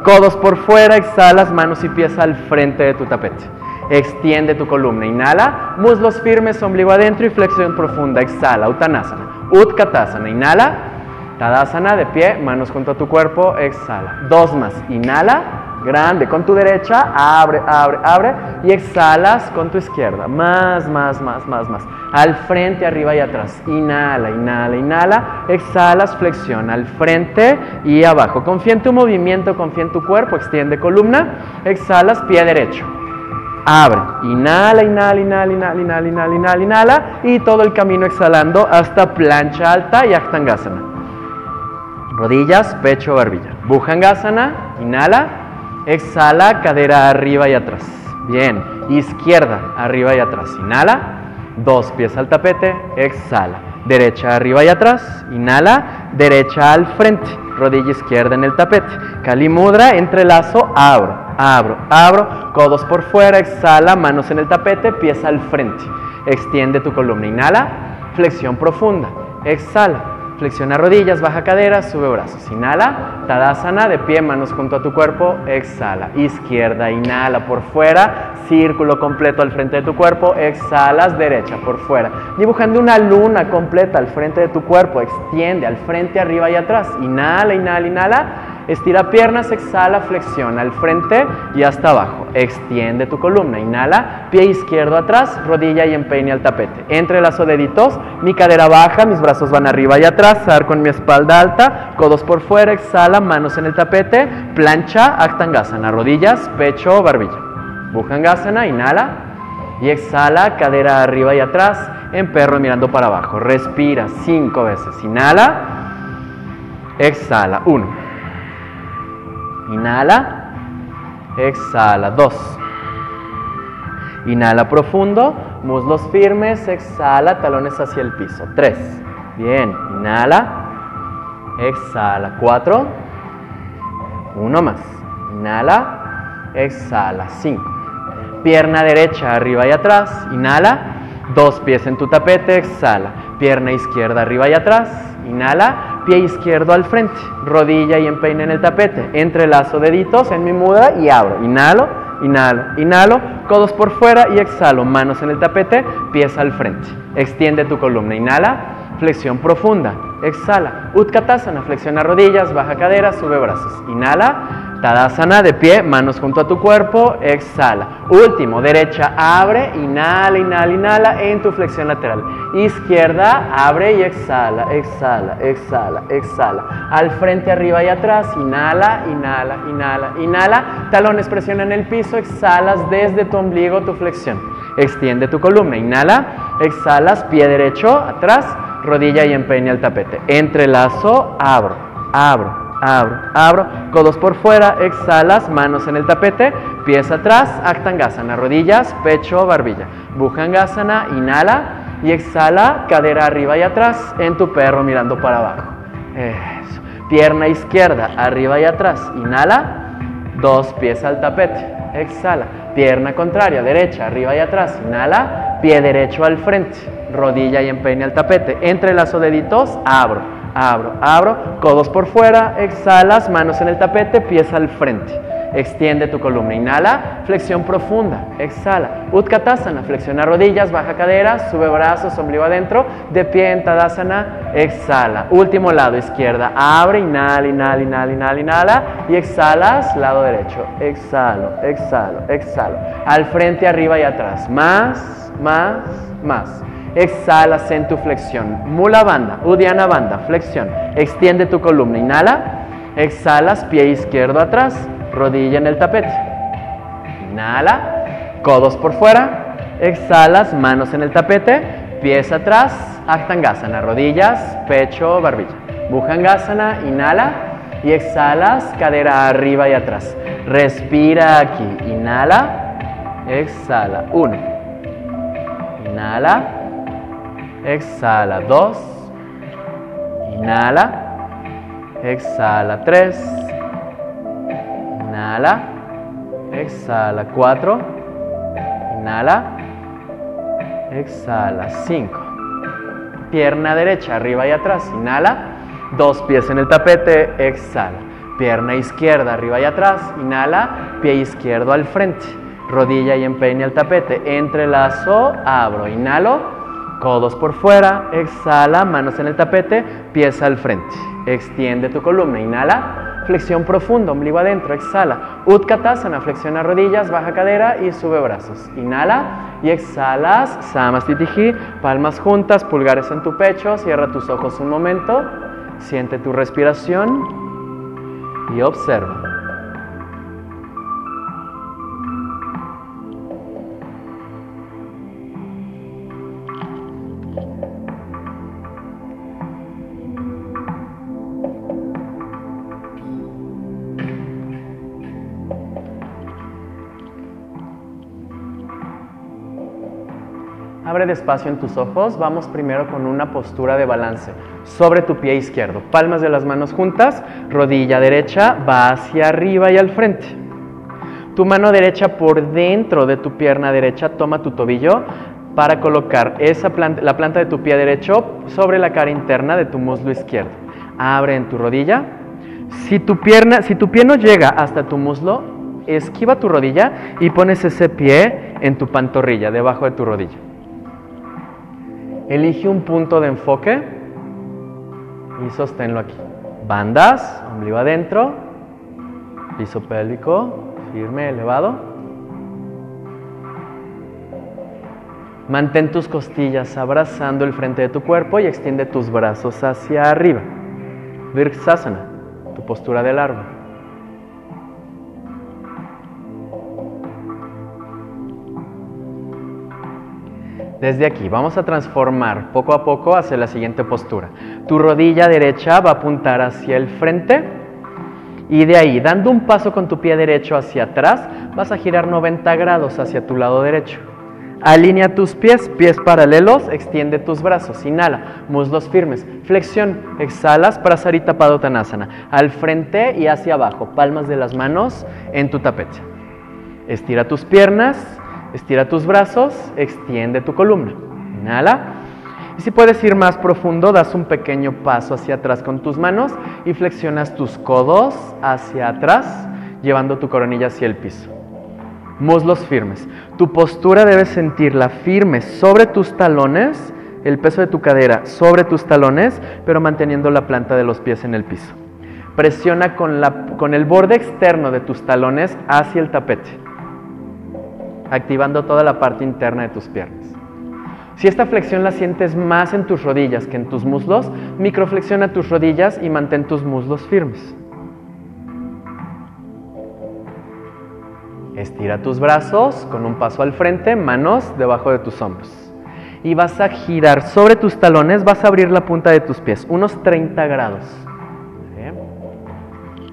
Codos por fuera, exhalas, manos y pies al frente de tu tapete. Extiende tu columna, inhala, muslos firmes, ombligo adentro y flexión profunda, exhala, Uttanasana. Utkatasana, inhala, Tadasana de pie, manos junto a tu cuerpo, exhala. Dos más, inhala, grande, con tu derecha, abre, abre, abre y exhalas con tu izquierda. Más, más, más, más, más. Al frente, arriba y atrás. Inhala, inhala, inhala. Exhalas, flexiona al frente y abajo. Confía en tu movimiento, confía en tu cuerpo, extiende columna. Exhalas, pie derecho abre. Inhala, inhala, inhala, inhala, inhala, inhala, inhala, inhala. Y todo el camino exhalando hasta plancha alta y Aktangasana. Rodillas, pecho, barbilla. Bhujangasana, inhala, exhala, cadera arriba y atrás. Bien, izquierda, arriba y atrás. Inhala, dos pies al tapete, exhala. Derecha arriba y atrás, inhala, derecha al frente, rodilla izquierda en el tapete. Kali Mudra, entrelazo, abro abro, abro, codos por fuera, exhala, manos en el tapete, pies al frente. Extiende tu columna, inhala, flexión profunda, exhala, Flexiona rodillas, baja cadera, sube brazos. Inhala, Tadasana, de pie, manos junto a tu cuerpo. Exhala. Izquierda, inhala por fuera, círculo completo al frente de tu cuerpo. Exhalas, derecha por fuera. Dibujando una luna completa al frente de tu cuerpo. Extiende al frente, arriba y atrás. Inhala, inhala, inhala. Estira piernas, exhala, flexiona al frente y hasta abajo. Extiende tu columna. Inhala, pie izquierdo atrás, rodilla y empeine al tapete. Entrelazo deditos, mi cadera baja, mis brazos van arriba y atrás, con mi espalda alta, codos por fuera, exhala, manos en el tapete, plancha, Aktangasana, rodillas, pecho, barbilla. Bhujangasana, inhala y exhala, cadera arriba y atrás, en perro mirando para abajo. Respira cinco veces. Inhala, exhala, uno. Inhala, exhala, dos. Inhala profundo, muslos firmes, exhala, talones hacia el piso. Tres. Bien, inhala, exhala, cuatro. Uno más. Inhala, exhala, cinco. Pierna derecha arriba y atrás, inhala. Dos pies en tu tapete, exhala. Pierna izquierda arriba y atrás, inhala. Pie izquierdo al frente, rodilla y empeine en el tapete. Entrelazo deditos en mi muda y abro. Inhalo, inhalo, inhalo. Codos por fuera y exhalo. Manos en el tapete, pies al frente. Extiende tu columna. Inhala, flexión profunda. Exhala. Utkatasana, flexiona rodillas, baja cadera, sube brazos. Inhala. Tadasana de pie, manos junto a tu cuerpo, exhala. Último, derecha, abre, inhala, inhala, inhala en tu flexión lateral. Izquierda, abre y exhala, exhala, exhala, exhala. Al frente, arriba y atrás, inhala, inhala, inhala, inhala. Talones presionan el piso, exhalas desde tu ombligo tu flexión. Extiende tu columna, inhala, exhalas, pie derecho, atrás, rodilla y empeine al tapete. Entrelazo, abro, abro, abro, abro, codos por fuera, exhalas, manos en el tapete, pies atrás, Aktangasana, rodillas, pecho, barbilla. Bhujangasana, inhala y exhala, cadera arriba y atrás, en tu perro mirando para abajo. Eso. Pierna izquierda, arriba y atrás, inhala, dos pies al tapete, exhala. Pierna contraria, derecha, arriba y atrás, inhala, pie derecho al frente, rodilla y empeine al tapete. Entrelazo deditos, abro, abro, abro, codos por fuera, exhalas, manos en el tapete, pies al frente. Extiende tu columna, inhala, flexión profunda, exhala. Utkatasana, flexiona rodillas, baja cadera, sube brazos, ombligo adentro, de pie en Tadasana, exhala. Último lado, izquierda, abre, inhala, inhala, inhala, inhala, inhala y exhalas, lado derecho, exhalo, exhalo, exhalo. Al frente, arriba y atrás, más, más, más. Exhalas en tu flexión. Mula banda, Udiana banda, flexión. Extiende tu columna. Inhala. Exhalas, pie izquierdo atrás, rodilla en el tapete. Inhala, codos por fuera. Exhalas, manos en el tapete, pies atrás, Aktangasana, rodillas, pecho, barbilla. Bhujangasana, inhala y exhalas, cadera arriba y atrás. Respira aquí, inhala, exhala. Uno, inhala, exhala. Dos, inhala, exhala. Tres, inhala, exhala. Cuatro, inhala, exhala. Cinco. Pierna derecha, arriba y atrás, inhala. Dos pies en el tapete, exhala. Pierna izquierda, arriba y atrás, inhala. Pie izquierdo al frente. Rodilla y empeine al tapete. Entrelazo, abro, inhalo. Codos por fuera, exhala, manos en el tapete, pies al frente. Extiende tu columna, inhala, flexión profunda, ombligo adentro, exhala. Utkatasana, flexiona rodillas, baja cadera y sube brazos. Inhala y exhalas, Samastitihi, palmas juntas, pulgares en tu pecho, cierra tus ojos un momento, siente tu respiración y observa. Abre despacio en tus ojos. Vamos primero con una postura de balance sobre tu pie izquierdo. Palmas de las manos juntas, rodilla derecha va hacia arriba y al frente. Tu mano derecha por dentro de tu pierna derecha toma tu tobillo para colocar esa la planta de tu pie derecho sobre la cara interna de tu muslo izquierdo. Abre en tu rodilla. Si tu pierna, si tu pie no llega hasta tu muslo, esquiva tu rodilla y pones ese pie en tu pantorrilla, debajo de tu rodilla. Elige un punto de enfoque y sosténlo aquí. Bandas, ombligo adentro, piso pélvico, firme, elevado. Mantén tus costillas abrazando el frente de tu cuerpo y extiende tus brazos hacia arriba. Virksasana, tu postura del árbol. Desde aquí vamos a transformar poco a poco hacia la siguiente postura. Tu rodilla derecha va a apuntar hacia el frente y de ahí, dando un paso con tu pie derecho hacia atrás, vas a girar 90 grados hacia tu lado derecho. Alinea tus pies, pies paralelos, extiende tus brazos, inhala, muslos firmes, flexión, exhalas, prasarita padottanasana, al frente y hacia abajo, palmas de las manos en tu tapete. Estira tus piernas, Estira tus brazos, extiende tu columna. Inhala. Y si puedes ir más profundo, das un pequeño paso hacia atrás con tus manos y flexionas tus codos hacia atrás, llevando tu coronilla hacia el piso. Muslos firmes. Tu postura debes sentirla firme sobre tus talones, el peso de tu cadera sobre tus talones, pero manteniendo la planta de los pies en el piso. Presiona con, la, con el borde externo de tus talones hacia el tapete activando toda la parte interna de tus piernas. Si esta flexión la sientes más en tus rodillas que en tus muslos, microflexiona tus rodillas y mantén tus muslos firmes. Estira tus brazos con un paso al frente, manos debajo de tus hombros. Y vas a girar sobre tus talones, vas a abrir la punta de tus pies, unos 30 grados.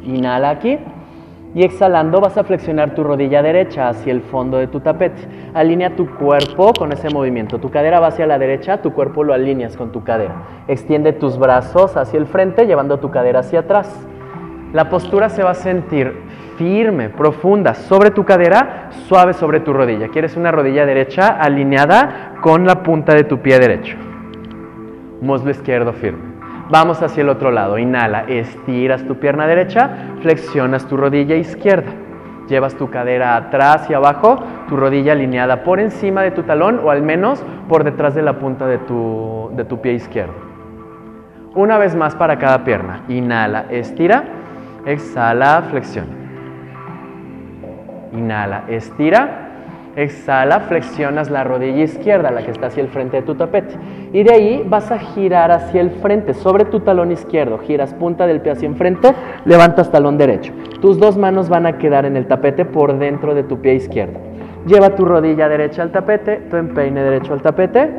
Inhala aquí. Y exhalando vas a flexionar tu rodilla derecha hacia el fondo de tu tapete. Alinea tu cuerpo con ese movimiento. Tu cadera va hacia la derecha, tu cuerpo lo alineas con tu cadera. Extiende tus brazos hacia el frente, llevando tu cadera hacia atrás. La postura se va a sentir firme, profunda, sobre tu cadera, suave sobre tu rodilla. Quieres una rodilla derecha alineada con la punta de tu pie derecho. Muslo izquierdo firme. Vamos hacia el otro lado. Inhala, estiras tu pierna derecha, flexionas tu rodilla izquierda. Llevas tu cadera atrás y abajo, tu rodilla alineada por encima de tu talón o al menos por detrás de la punta de tu, de tu pie izquierdo. Una vez más para cada pierna. Inhala, estira, exhala, flexiona. Inhala, estira, Exhala, flexionas la rodilla izquierda, la que está hacia el frente de tu tapete. Y de ahí vas a girar hacia el frente, sobre tu talón izquierdo. Giras punta del pie hacia enfrente, levantas talón derecho. Tus dos manos van a quedar en el tapete por dentro de tu pie izquierdo. Lleva tu rodilla derecha al tapete, tu empeine derecho al tapete.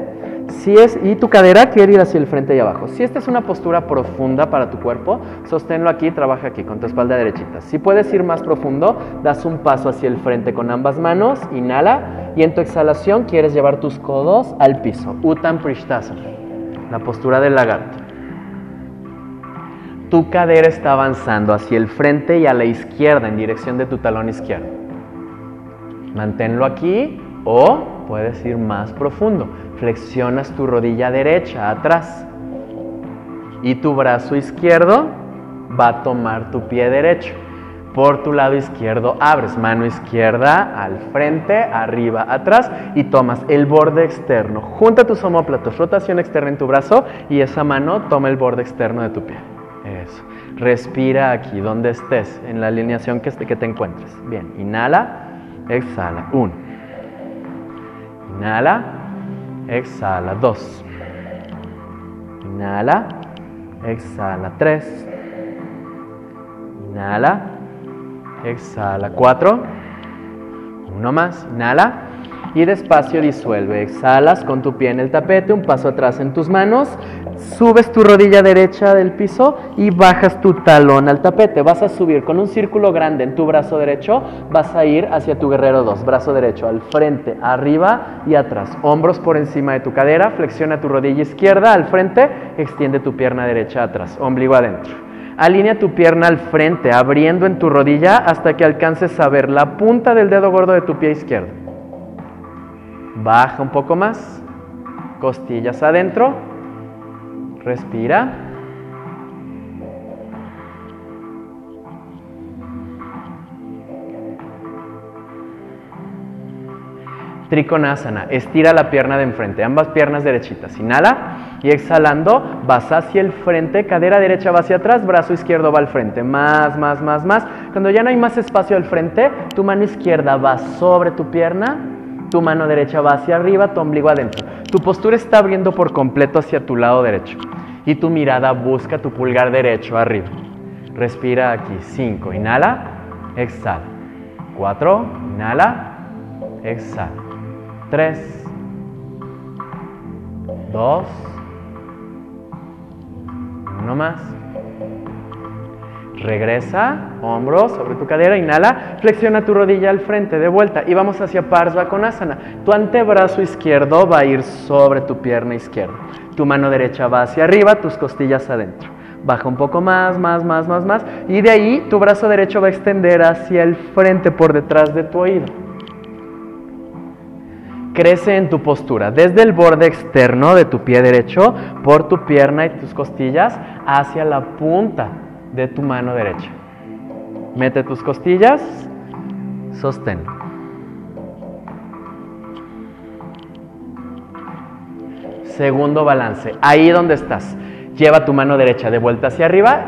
Si es, y tu cadera quiere ir hacia el frente y abajo. Si esta es una postura profunda para tu cuerpo, sosténlo aquí, trabaja aquí con tu espalda derechita. Si puedes ir más profundo, das un paso hacia el frente con ambas manos, inhala y en tu exhalación quieres llevar tus codos al piso. Uttam Prishtasana, la postura del lagarto. Tu cadera está avanzando hacia el frente y a la izquierda en dirección de tu talón izquierdo. Manténlo aquí o puedes ir más profundo. Flexionas tu rodilla derecha atrás y tu brazo izquierdo va a tomar tu pie derecho. Por tu lado izquierdo abres mano izquierda al frente, arriba, atrás y tomas el borde externo. Junta tus omóplatos, rotación externa en tu brazo y esa mano toma el borde externo de tu pie. Eso. Respira aquí, donde estés, en la alineación que, que te encuentres. Bien, inhala, exhala. Uno. Inhala, exhala. Dos. Inhala, exhala. Tres. Inhala, exhala. Cuatro. Uno más. Inhala. Y despacio disuelve. Exhalas con tu pie en el tapete, un paso atrás en tus manos. Subes tu rodilla derecha del piso y bajas tu talón al tapete. Vas a subir con un círculo grande en tu brazo derecho. Vas a ir hacia tu guerrero 2. Brazo derecho al frente, arriba y atrás. Hombros por encima de tu cadera. Flexiona tu rodilla izquierda al frente. Extiende tu pierna derecha atrás. Ombligo adentro. Alinea tu pierna al frente, abriendo en tu rodilla hasta que alcances a ver la punta del dedo gordo de tu pie izquierdo. Baja un poco más. Costillas adentro. Respira. Trikonasana. Estira la pierna de enfrente, ambas piernas derechitas. Inhala y exhalando, vas hacia el frente, cadera derecha va hacia atrás, brazo izquierdo va al frente. Más, más, más, más. Cuando ya no hay más espacio al frente, tu mano izquierda va sobre tu pierna, tu mano derecha va hacia arriba, tu ombligo adentro. Tu postura está abriendo por completo hacia tu lado derecho. Y tu mirada busca tu pulgar derecho arriba. Respira aquí. 5. Inhala. Exhala. 4. Inhala. Exhala. 3. 2. Uno más. Regresa, hombros sobre tu cadera, inhala, flexiona tu rodilla al frente, de vuelta y vamos hacia Parsvakonasana. Tu antebrazo izquierdo va a ir sobre tu pierna izquierda. Tu mano derecha va hacia arriba, tus costillas adentro. Baja un poco más, más, más, más, más. Y de ahí tu brazo derecho va a extender hacia el frente por detrás de tu oído. Crece en tu postura, desde el borde externo de tu pie derecho, por tu pierna y tus costillas, hacia la punta de tu mano derecha. Mete tus costillas, sostén. Segundo balance, ahí donde estás. Lleva tu mano derecha de vuelta hacia arriba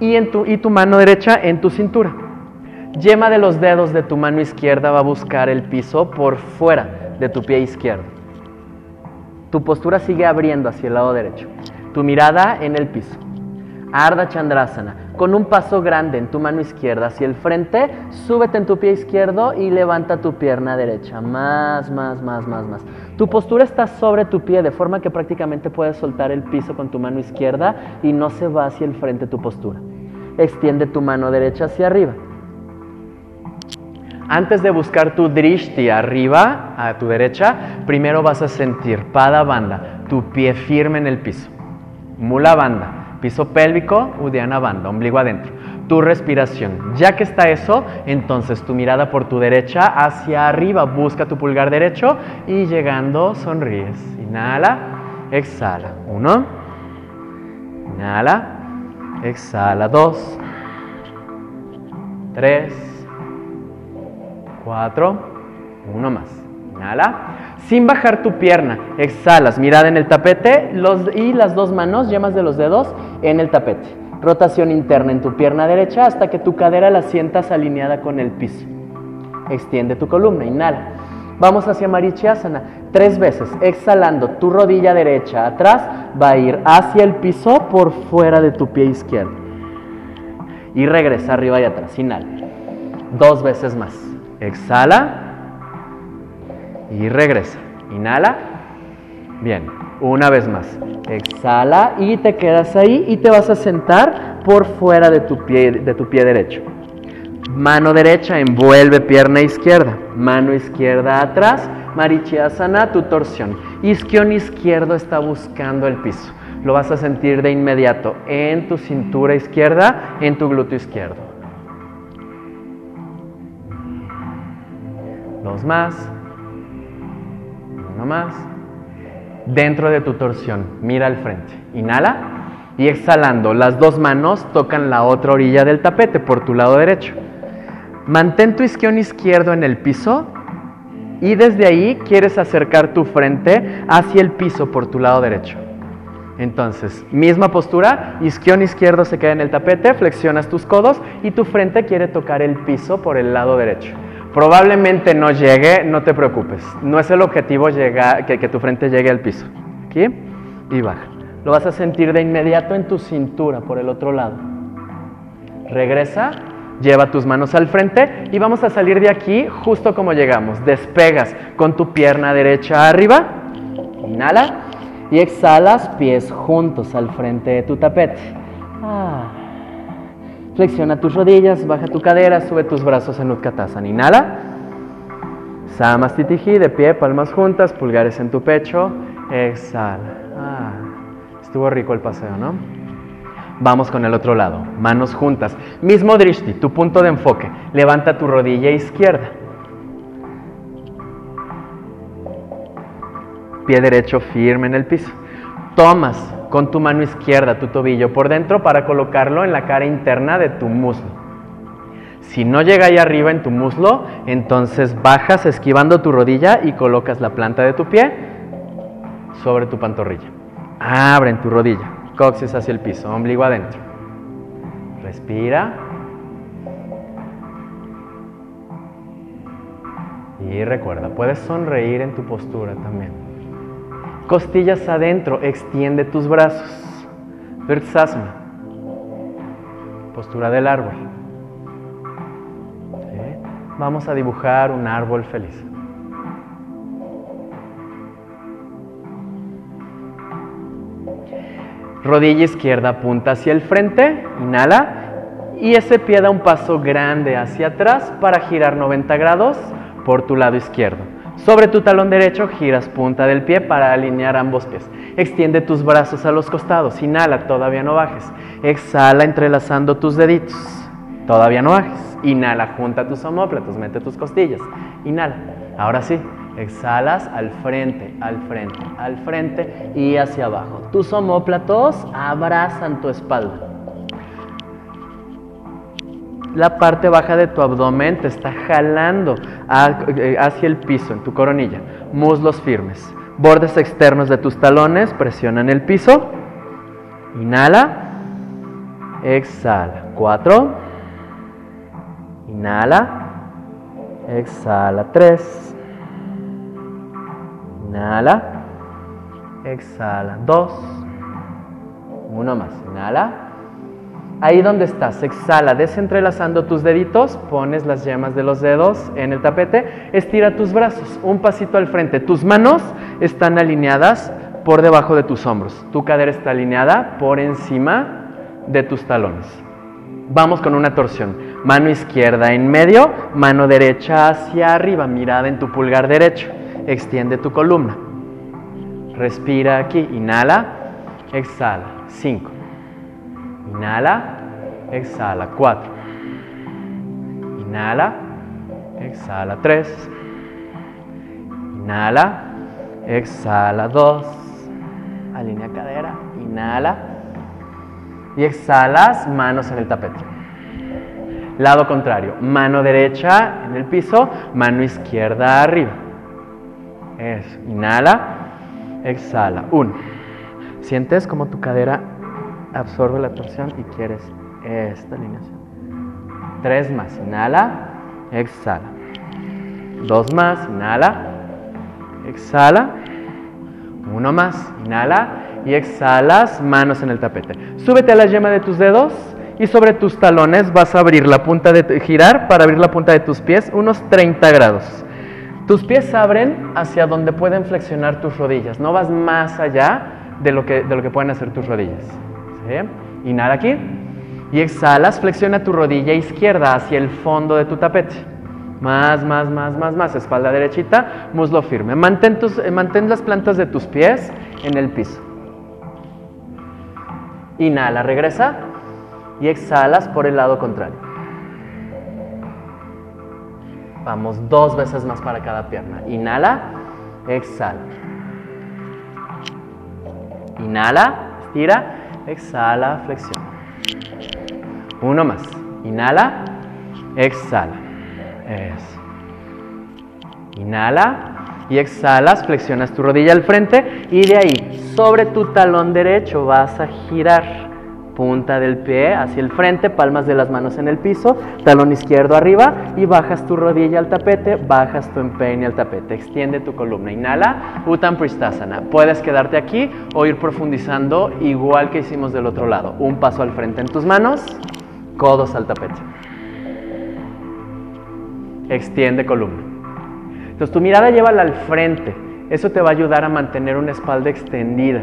y, en tu, y tu mano derecha en tu cintura. Yema de los dedos de tu mano izquierda va a buscar el piso por fuera de tu pie izquierdo. Tu postura sigue abriendo hacia el lado derecho. Tu mirada en el piso. Arda Chandrasana. Con un paso grande en tu mano izquierda hacia el frente, súbete en tu pie izquierdo y levanta tu pierna derecha. Más, más, más, más, más. Tu postura está sobre tu pie de forma que prácticamente puedes soltar el piso con tu mano izquierda y no se va hacia el frente tu postura. Extiende tu mano derecha hacia arriba. Antes de buscar tu drishti arriba, a tu derecha, primero vas a sentir pada banda, tu pie firme en el piso. Mula banda, Piso pélvico, udiana banda, ombligo adentro. Tu respiración. Ya que está eso, entonces tu mirada por tu derecha hacia arriba. Busca tu pulgar derecho y llegando sonríes. Inhala, exhala. Uno. Inhala, exhala. Dos. Tres. Cuatro. Uno más. Inhala sin bajar tu pierna. Exhalas, mirada en el tapete y las dos manos, yemas de los dedos, en el tapete. Rotación interna en tu pierna derecha hasta que tu cadera la sientas alineada con el piso. Extiende tu columna, inhala. Vamos hacia Marichiasana. Tres veces, exhalando, tu rodilla derecha atrás va a ir hacia el piso por fuera de tu pie izquierdo. Y regresa arriba y atrás, inhala. Dos veces más. Exhala y regresa. Inhala. Bien, una vez más. Exhala y te quedas ahí y te vas a sentar por fuera de tu pie, de tu pie derecho. Mano derecha envuelve pierna izquierda. Mano izquierda atrás. Marichiasana, tu torsión. Isquión izquierdo está buscando el piso. Lo vas a sentir de inmediato en tu cintura izquierda, en tu glúteo izquierdo. Dos más. Uno más. Dentro de tu torsión, mira al frente. Inhala y exhalando, las dos manos tocan la otra orilla del tapete por tu lado derecho. Mantén tu isquión izquierdo en el piso y desde ahí quieres acercar tu frente hacia el piso por tu lado derecho. Entonces, misma postura, isquión izquierdo se queda en el tapete, flexionas tus codos y tu frente quiere tocar el piso por el lado derecho. Probablemente no llegue, no te preocupes. No es el objetivo llegar, que, que tu frente llegue al piso. Aquí y baja. Lo vas a sentir de inmediato en tu cintura por el otro lado. Regresa, lleva tus manos al frente y vamos a salir de aquí justo como llegamos. Despegas con tu pierna derecha arriba. Inhala y exhalas pies juntos al frente de tu tapete. Ah. Flexiona tus rodillas, baja tu cadera, sube tus brazos en Utkatasana. Inhala. Samastitihi, de pie, palmas juntas, pulgares en tu pecho. Exhala. Ah, estuvo rico el paseo, ¿no? Vamos con el otro lado. Manos juntas. Mismo drishti, tu punto de enfoque. Levanta tu rodilla izquierda. Pie derecho firme en el piso. Tomas con tu mano izquierda tu tobillo por dentro para colocarlo en la cara interna de tu muslo. Si no llega ahí arriba en tu muslo, entonces bajas esquivando tu rodilla y colocas la planta de tu pie sobre tu pantorrilla. Abren tu rodilla, coxis hacia el piso, ombligo adentro. Respira. Y recuerda, puedes sonreír en tu postura también. Costillas adentro, extiende tus brazos. Virtsasana. Postura del árbol. Vamos a dibujar un árbol feliz. Rodilla izquierda apunta hacia el frente, inhala. Y ese pie da un paso grande hacia atrás para girar 90 grados por tu lado izquierdo. Sobre tu talón derecho giras punta del pie para alinear ambos pies. Extiende tus brazos a los costados. Inhala, todavía no bajes. Exhala entrelazando tus deditos. Todavía no bajes. Inhala, junta tus omóplatos, mete tus costillas. Inhala. Ahora sí, exhalas al frente, al frente, al frente y hacia abajo. Tus omóplatos abrazan tu espalda la parte baja de tu abdomen te está jalando eh, hacia el piso, en tu coronilla. Muslos firmes. Bordes externos de tus talones presionan el piso. Inhala. Exhala. Cuatro. Inhala. Exhala. Tres. Inhala. Exhala. Dos. Uno más. Inhala. Ahí donde estás, exhala, desentrelazando tus deditos, pones las yemas de los dedos en el tapete, estira tus brazos, un pasito al frente, tus manos están alineadas por debajo de tus hombros, tu cadera está alineada por encima de tus talones. Vamos con una torsión, mano izquierda en medio, mano derecha hacia arriba, mirada en tu pulgar derecho, extiende tu columna. Respira aquí, inhala, exhala, 5. Inhala, exhala. Cuatro. Inhala, exhala. Tres. Inhala, exhala. Dos. Alinea cadera. Inhala. Y exhalas, manos en el tapete. Lado contrario, mano derecha en el piso, mano izquierda arriba. Eso. Inhala, exhala. Uno. Sientes como tu cadera absorbe la torsión y quieres esta alineación. Tres más, inhala, exhala. Dos más, inhala, exhala. Uno más, inhala y exhalas, manos en el tapete. Súbete a la yema de tus dedos y sobre tus talones vas a abrir la punta de girar para abrir la punta de tus pies unos 30 grados. Tus pies abren hacia donde pueden flexionar tus rodillas. No vas más allá de lo que, de lo que pueden hacer tus rodillas. ¿Sí? Inhala aquí. Y exhalas, flexiona tu rodilla izquierda hacia el fondo de tu tapete. Más, más, más, más, más. Espalda derechita, muslo firme. Mantén, tus, eh, mantén las plantas de tus pies en el piso. Inhala, regresa. Y exhalas por el lado contrario. Vamos dos veces más para cada pierna. Inhala, exhala. Inhala, estira, exhala, flexiona. Uno más. Inhala, exhala. Eso. Inhala y exhalas, flexionas tu rodilla al frente y de ahí, sobre tu talón derecho, vas a girar punta del pie hacia el frente, palmas de las manos en el piso, talón izquierdo arriba y bajas tu rodilla al tapete, bajas tu empeine al tapete, extiende tu columna, inhala, Uttam Pristasana. Puedes quedarte aquí o ir profundizando igual que hicimos del otro lado. Un paso al frente en tus manos, codos al tapete. Extiende columna. Entonces tu mirada llévala al frente. Eso te va a ayudar a mantener una espalda extendida.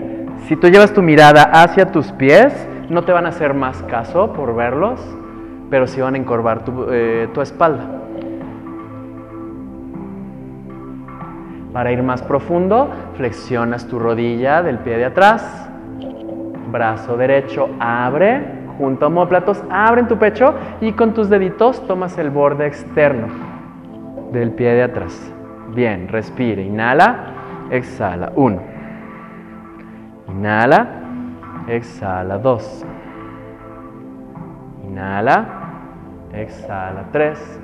Si tú llevas tu mirada hacia tus pies, no te van a hacer más caso por verlos, pero sí van a encorvar tu, eh, tu espalda. Para ir más profundo, flexionas tu rodilla del pie de atrás, brazo derecho abre, junto a homóplatos, abre en tu pecho y con tus deditos tomas el borde externo del pie de atrás. Bien, respire, inhala, exhala. Uno. Inhala, exhala. Dos. Inhala, exhala. Tres.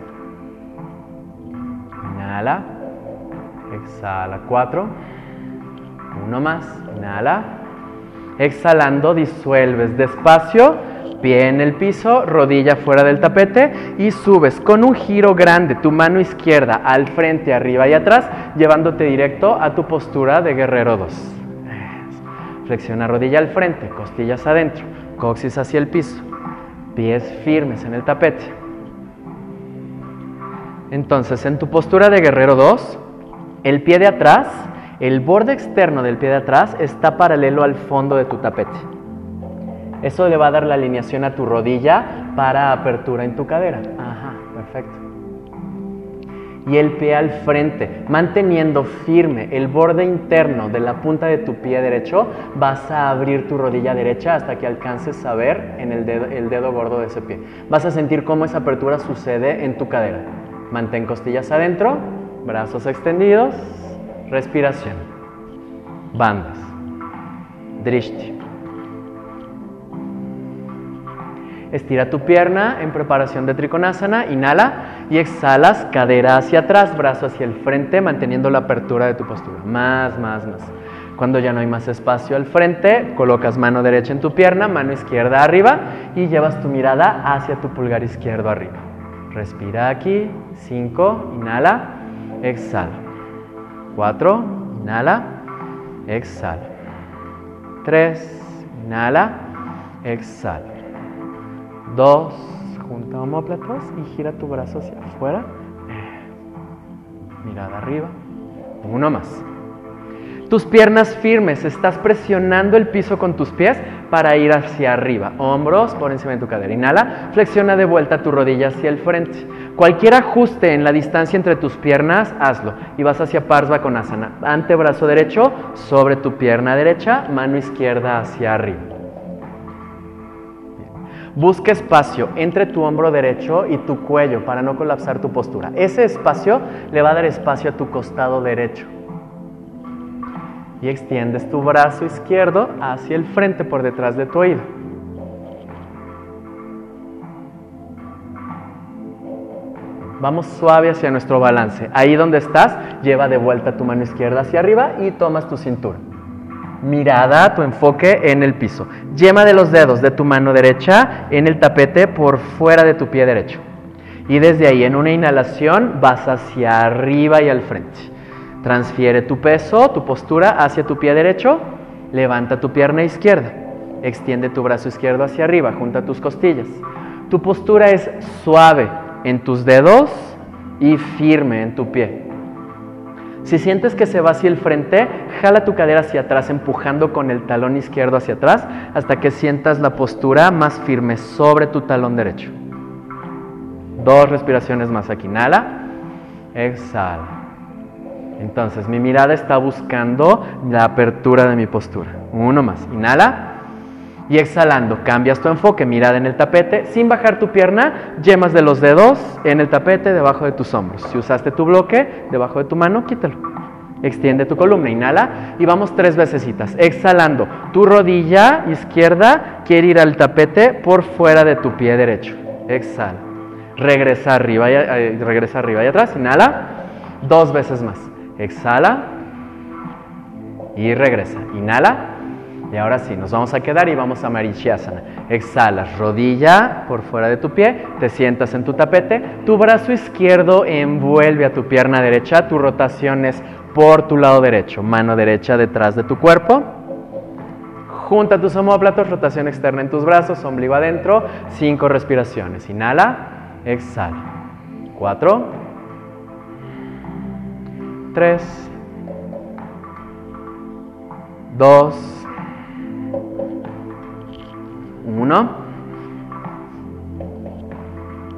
Inhala, exhala. Cuatro. Uno más. Inhala. Exhalando, disuelves despacio pie en el piso, rodilla fuera del tapete y subes con un giro grande tu mano izquierda al frente, arriba y atrás, llevándote directo a tu postura de guerrero 2. Flexiona rodilla al frente, costillas adentro, coxis hacia el piso, pies firmes en el tapete. Entonces, en tu postura de guerrero 2, el pie de atrás, el borde externo del pie de atrás está paralelo al fondo de tu tapete. Eso le va a dar la alineación a tu rodilla para apertura en tu cadera. Ajá, perfecto. Y el pie al frente, manteniendo firme el borde interno de la punta de tu pie derecho, vas a abrir tu rodilla derecha hasta que alcances a ver en el dedo, el dedo gordo de ese pie. Vas a sentir cómo esa apertura sucede en tu cadera. Mantén costillas adentro, brazos extendidos, respiración. Bandas. Drishti. Estira tu pierna en preparación de Trikonasana, inhala y exhalas, cadera hacia atrás, brazo hacia el frente, manteniendo la apertura de tu postura. Más, más, más. Cuando ya no hay más espacio al frente, colocas mano derecha en tu pierna, mano izquierda arriba y llevas tu mirada hacia tu pulgar izquierdo arriba. Respira aquí, 5, inhala, exhala. 4, inhala, exhala. 3, inhala, exhala. Dos, junta homóplatos y gira tu brazo hacia afuera. Mirada arriba. Uno más. Tus piernas firmes, estás presionando el piso con tus pies para ir hacia arriba. Hombros por encima de tu cadera. Inhala, flexiona de vuelta tu rodilla hacia el frente. Cualquier ajuste en la distancia entre tus piernas, hazlo. Y vas hacia Parsva con asana. Antebrazo derecho sobre tu pierna derecha, mano izquierda hacia arriba. Busca espacio entre tu hombro derecho y tu cuello para no colapsar tu postura. Ese espacio le va a dar espacio a tu costado derecho. Y extiendes tu brazo izquierdo hacia el frente por detrás de tu oído. Vamos suave hacia nuestro balance. Ahí donde estás, lleva de vuelta tu mano izquierda hacia arriba y tomas tu cintura mirada, tu enfoque en el piso. Yema de los dedos de tu mano derecha en el tapete por fuera de tu pie derecho. Y desde ahí, en una inhalación, vas hacia arriba y al frente. Transfiere tu peso, tu postura hacia tu pie derecho. Levanta tu pierna izquierda. Extiende tu brazo izquierdo hacia arriba, junta tus costillas. Tu postura es suave en tus dedos y firme en tu pie. Si sientes que se va hacia el frente, jala tu cadera hacia atrás, empujando con el talón izquierdo hacia atrás hasta que sientas la postura más firme sobre tu talón derecho. Dos respiraciones más aquí. Inhala, exhala. Entonces mi mirada está buscando la apertura de mi postura. Uno más. Inhala. Y exhalando, cambias tu enfoque, mirada en el tapete, sin bajar tu pierna, yemas de los dedos en el tapete debajo de tus hombros. Si usaste tu bloque debajo de tu mano, quítalo. Extiende tu columna, inhala y vamos tres veces. Exhalando, tu rodilla izquierda quiere ir al tapete por fuera de tu pie derecho. Exhala. Regresa arriba y, eh, regresa arriba y atrás, inhala. Dos veces más. Exhala y regresa. Inhala y ahora sí, nos vamos a quedar y vamos a Marichyasana. Exhalas, rodilla por fuera de tu pie, te sientas en tu tapete, tu brazo izquierdo envuelve a tu pierna derecha, tu rotación es por tu lado derecho, mano derecha detrás de tu cuerpo. Junta tus homóplatos, rotación externa en tus brazos, ombligo adentro, cinco respiraciones. Inhala, exhala. Cuatro, tres, dos, uno.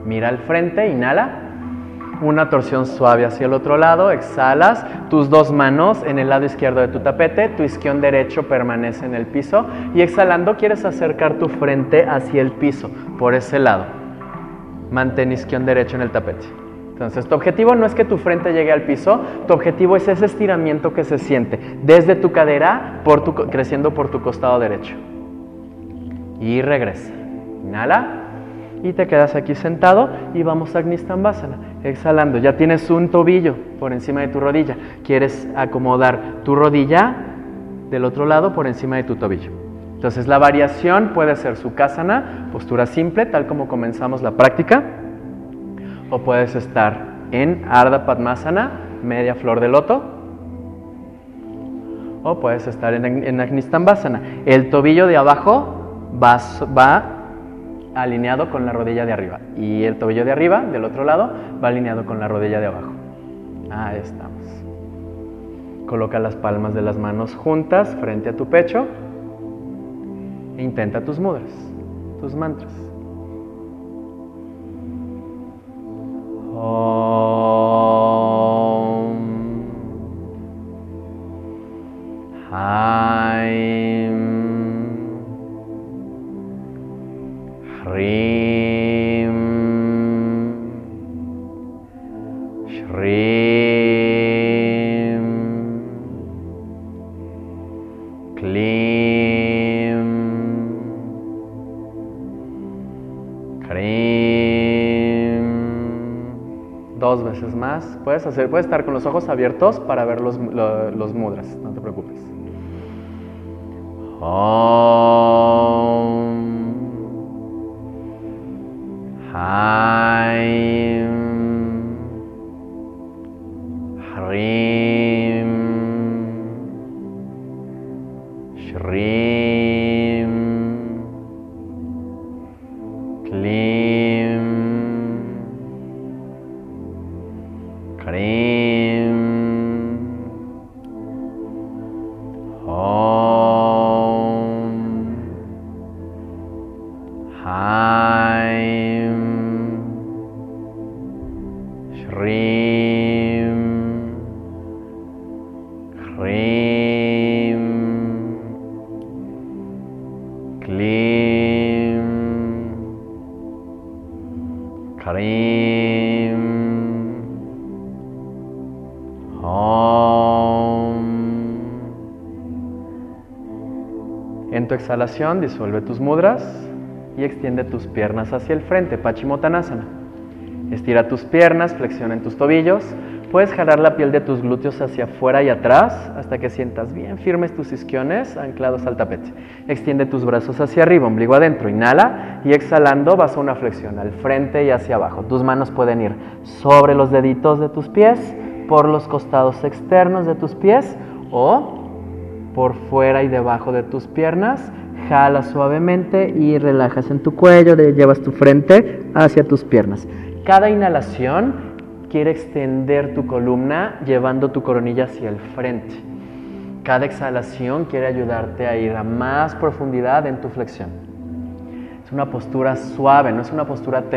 Mira al frente, inhala. Una torsión suave hacia el otro lado, exhalas, tus dos manos en el lado izquierdo de tu tapete, tu isquión derecho permanece en el piso y exhalando quieres acercar tu frente hacia el piso, por ese lado. Mantén isquión derecho en el tapete. Entonces, tu objetivo no es que tu frente llegue al piso, tu objetivo es ese estiramiento que se siente desde tu cadera creciendo por tu costado derecho y regresa. Inhala y te quedas aquí sentado y vamos a Basana. Exhalando, ya tienes un tobillo por encima de tu rodilla. Quieres acomodar tu rodilla del otro lado por encima de tu tobillo. Entonces la variación puede ser Sukhasana, postura simple, tal como comenzamos la práctica, o puedes estar en Ardha Padmasana, media flor de loto, o puedes estar en, en. El tobillo de abajo va, alineado con la rodilla de arriba y el tobillo de arriba, del otro lado, va alineado con la rodilla de abajo. Ahí estamos. Coloca las palmas de las manos juntas frente a tu pecho e intenta tus mudras, tus mantras. Puedes, hacer, puedes estar con los ojos abiertos para ver los, mudras, no te preocupes. En exhalación disuelve tus mudras y extiende tus piernas hacia el frente, Pachimottanasana. Estira tus piernas, flexiona en tus tobillos. Puedes jalar la piel de tus glúteos hacia afuera y atrás hasta que sientas bien firmes tus isquiones anclados al tapete. Extiende tus brazos hacia arriba, ombligo adentro. Inhala y exhalando vas a una flexión al frente y hacia abajo. Tus manos pueden ir sobre los deditos de tus pies, por los costados externos de tus pies o por fuera y debajo de tus piernas. Jala suavemente y relajas en tu cuello, llevas tu frente hacia tus piernas. Cada inhalación quiere extender tu columna llevando tu coronilla hacia el frente. Cada exhalación quiere ayudarte a ir a más profundidad en tu flexión. Es una postura suave, no es una postura tensa.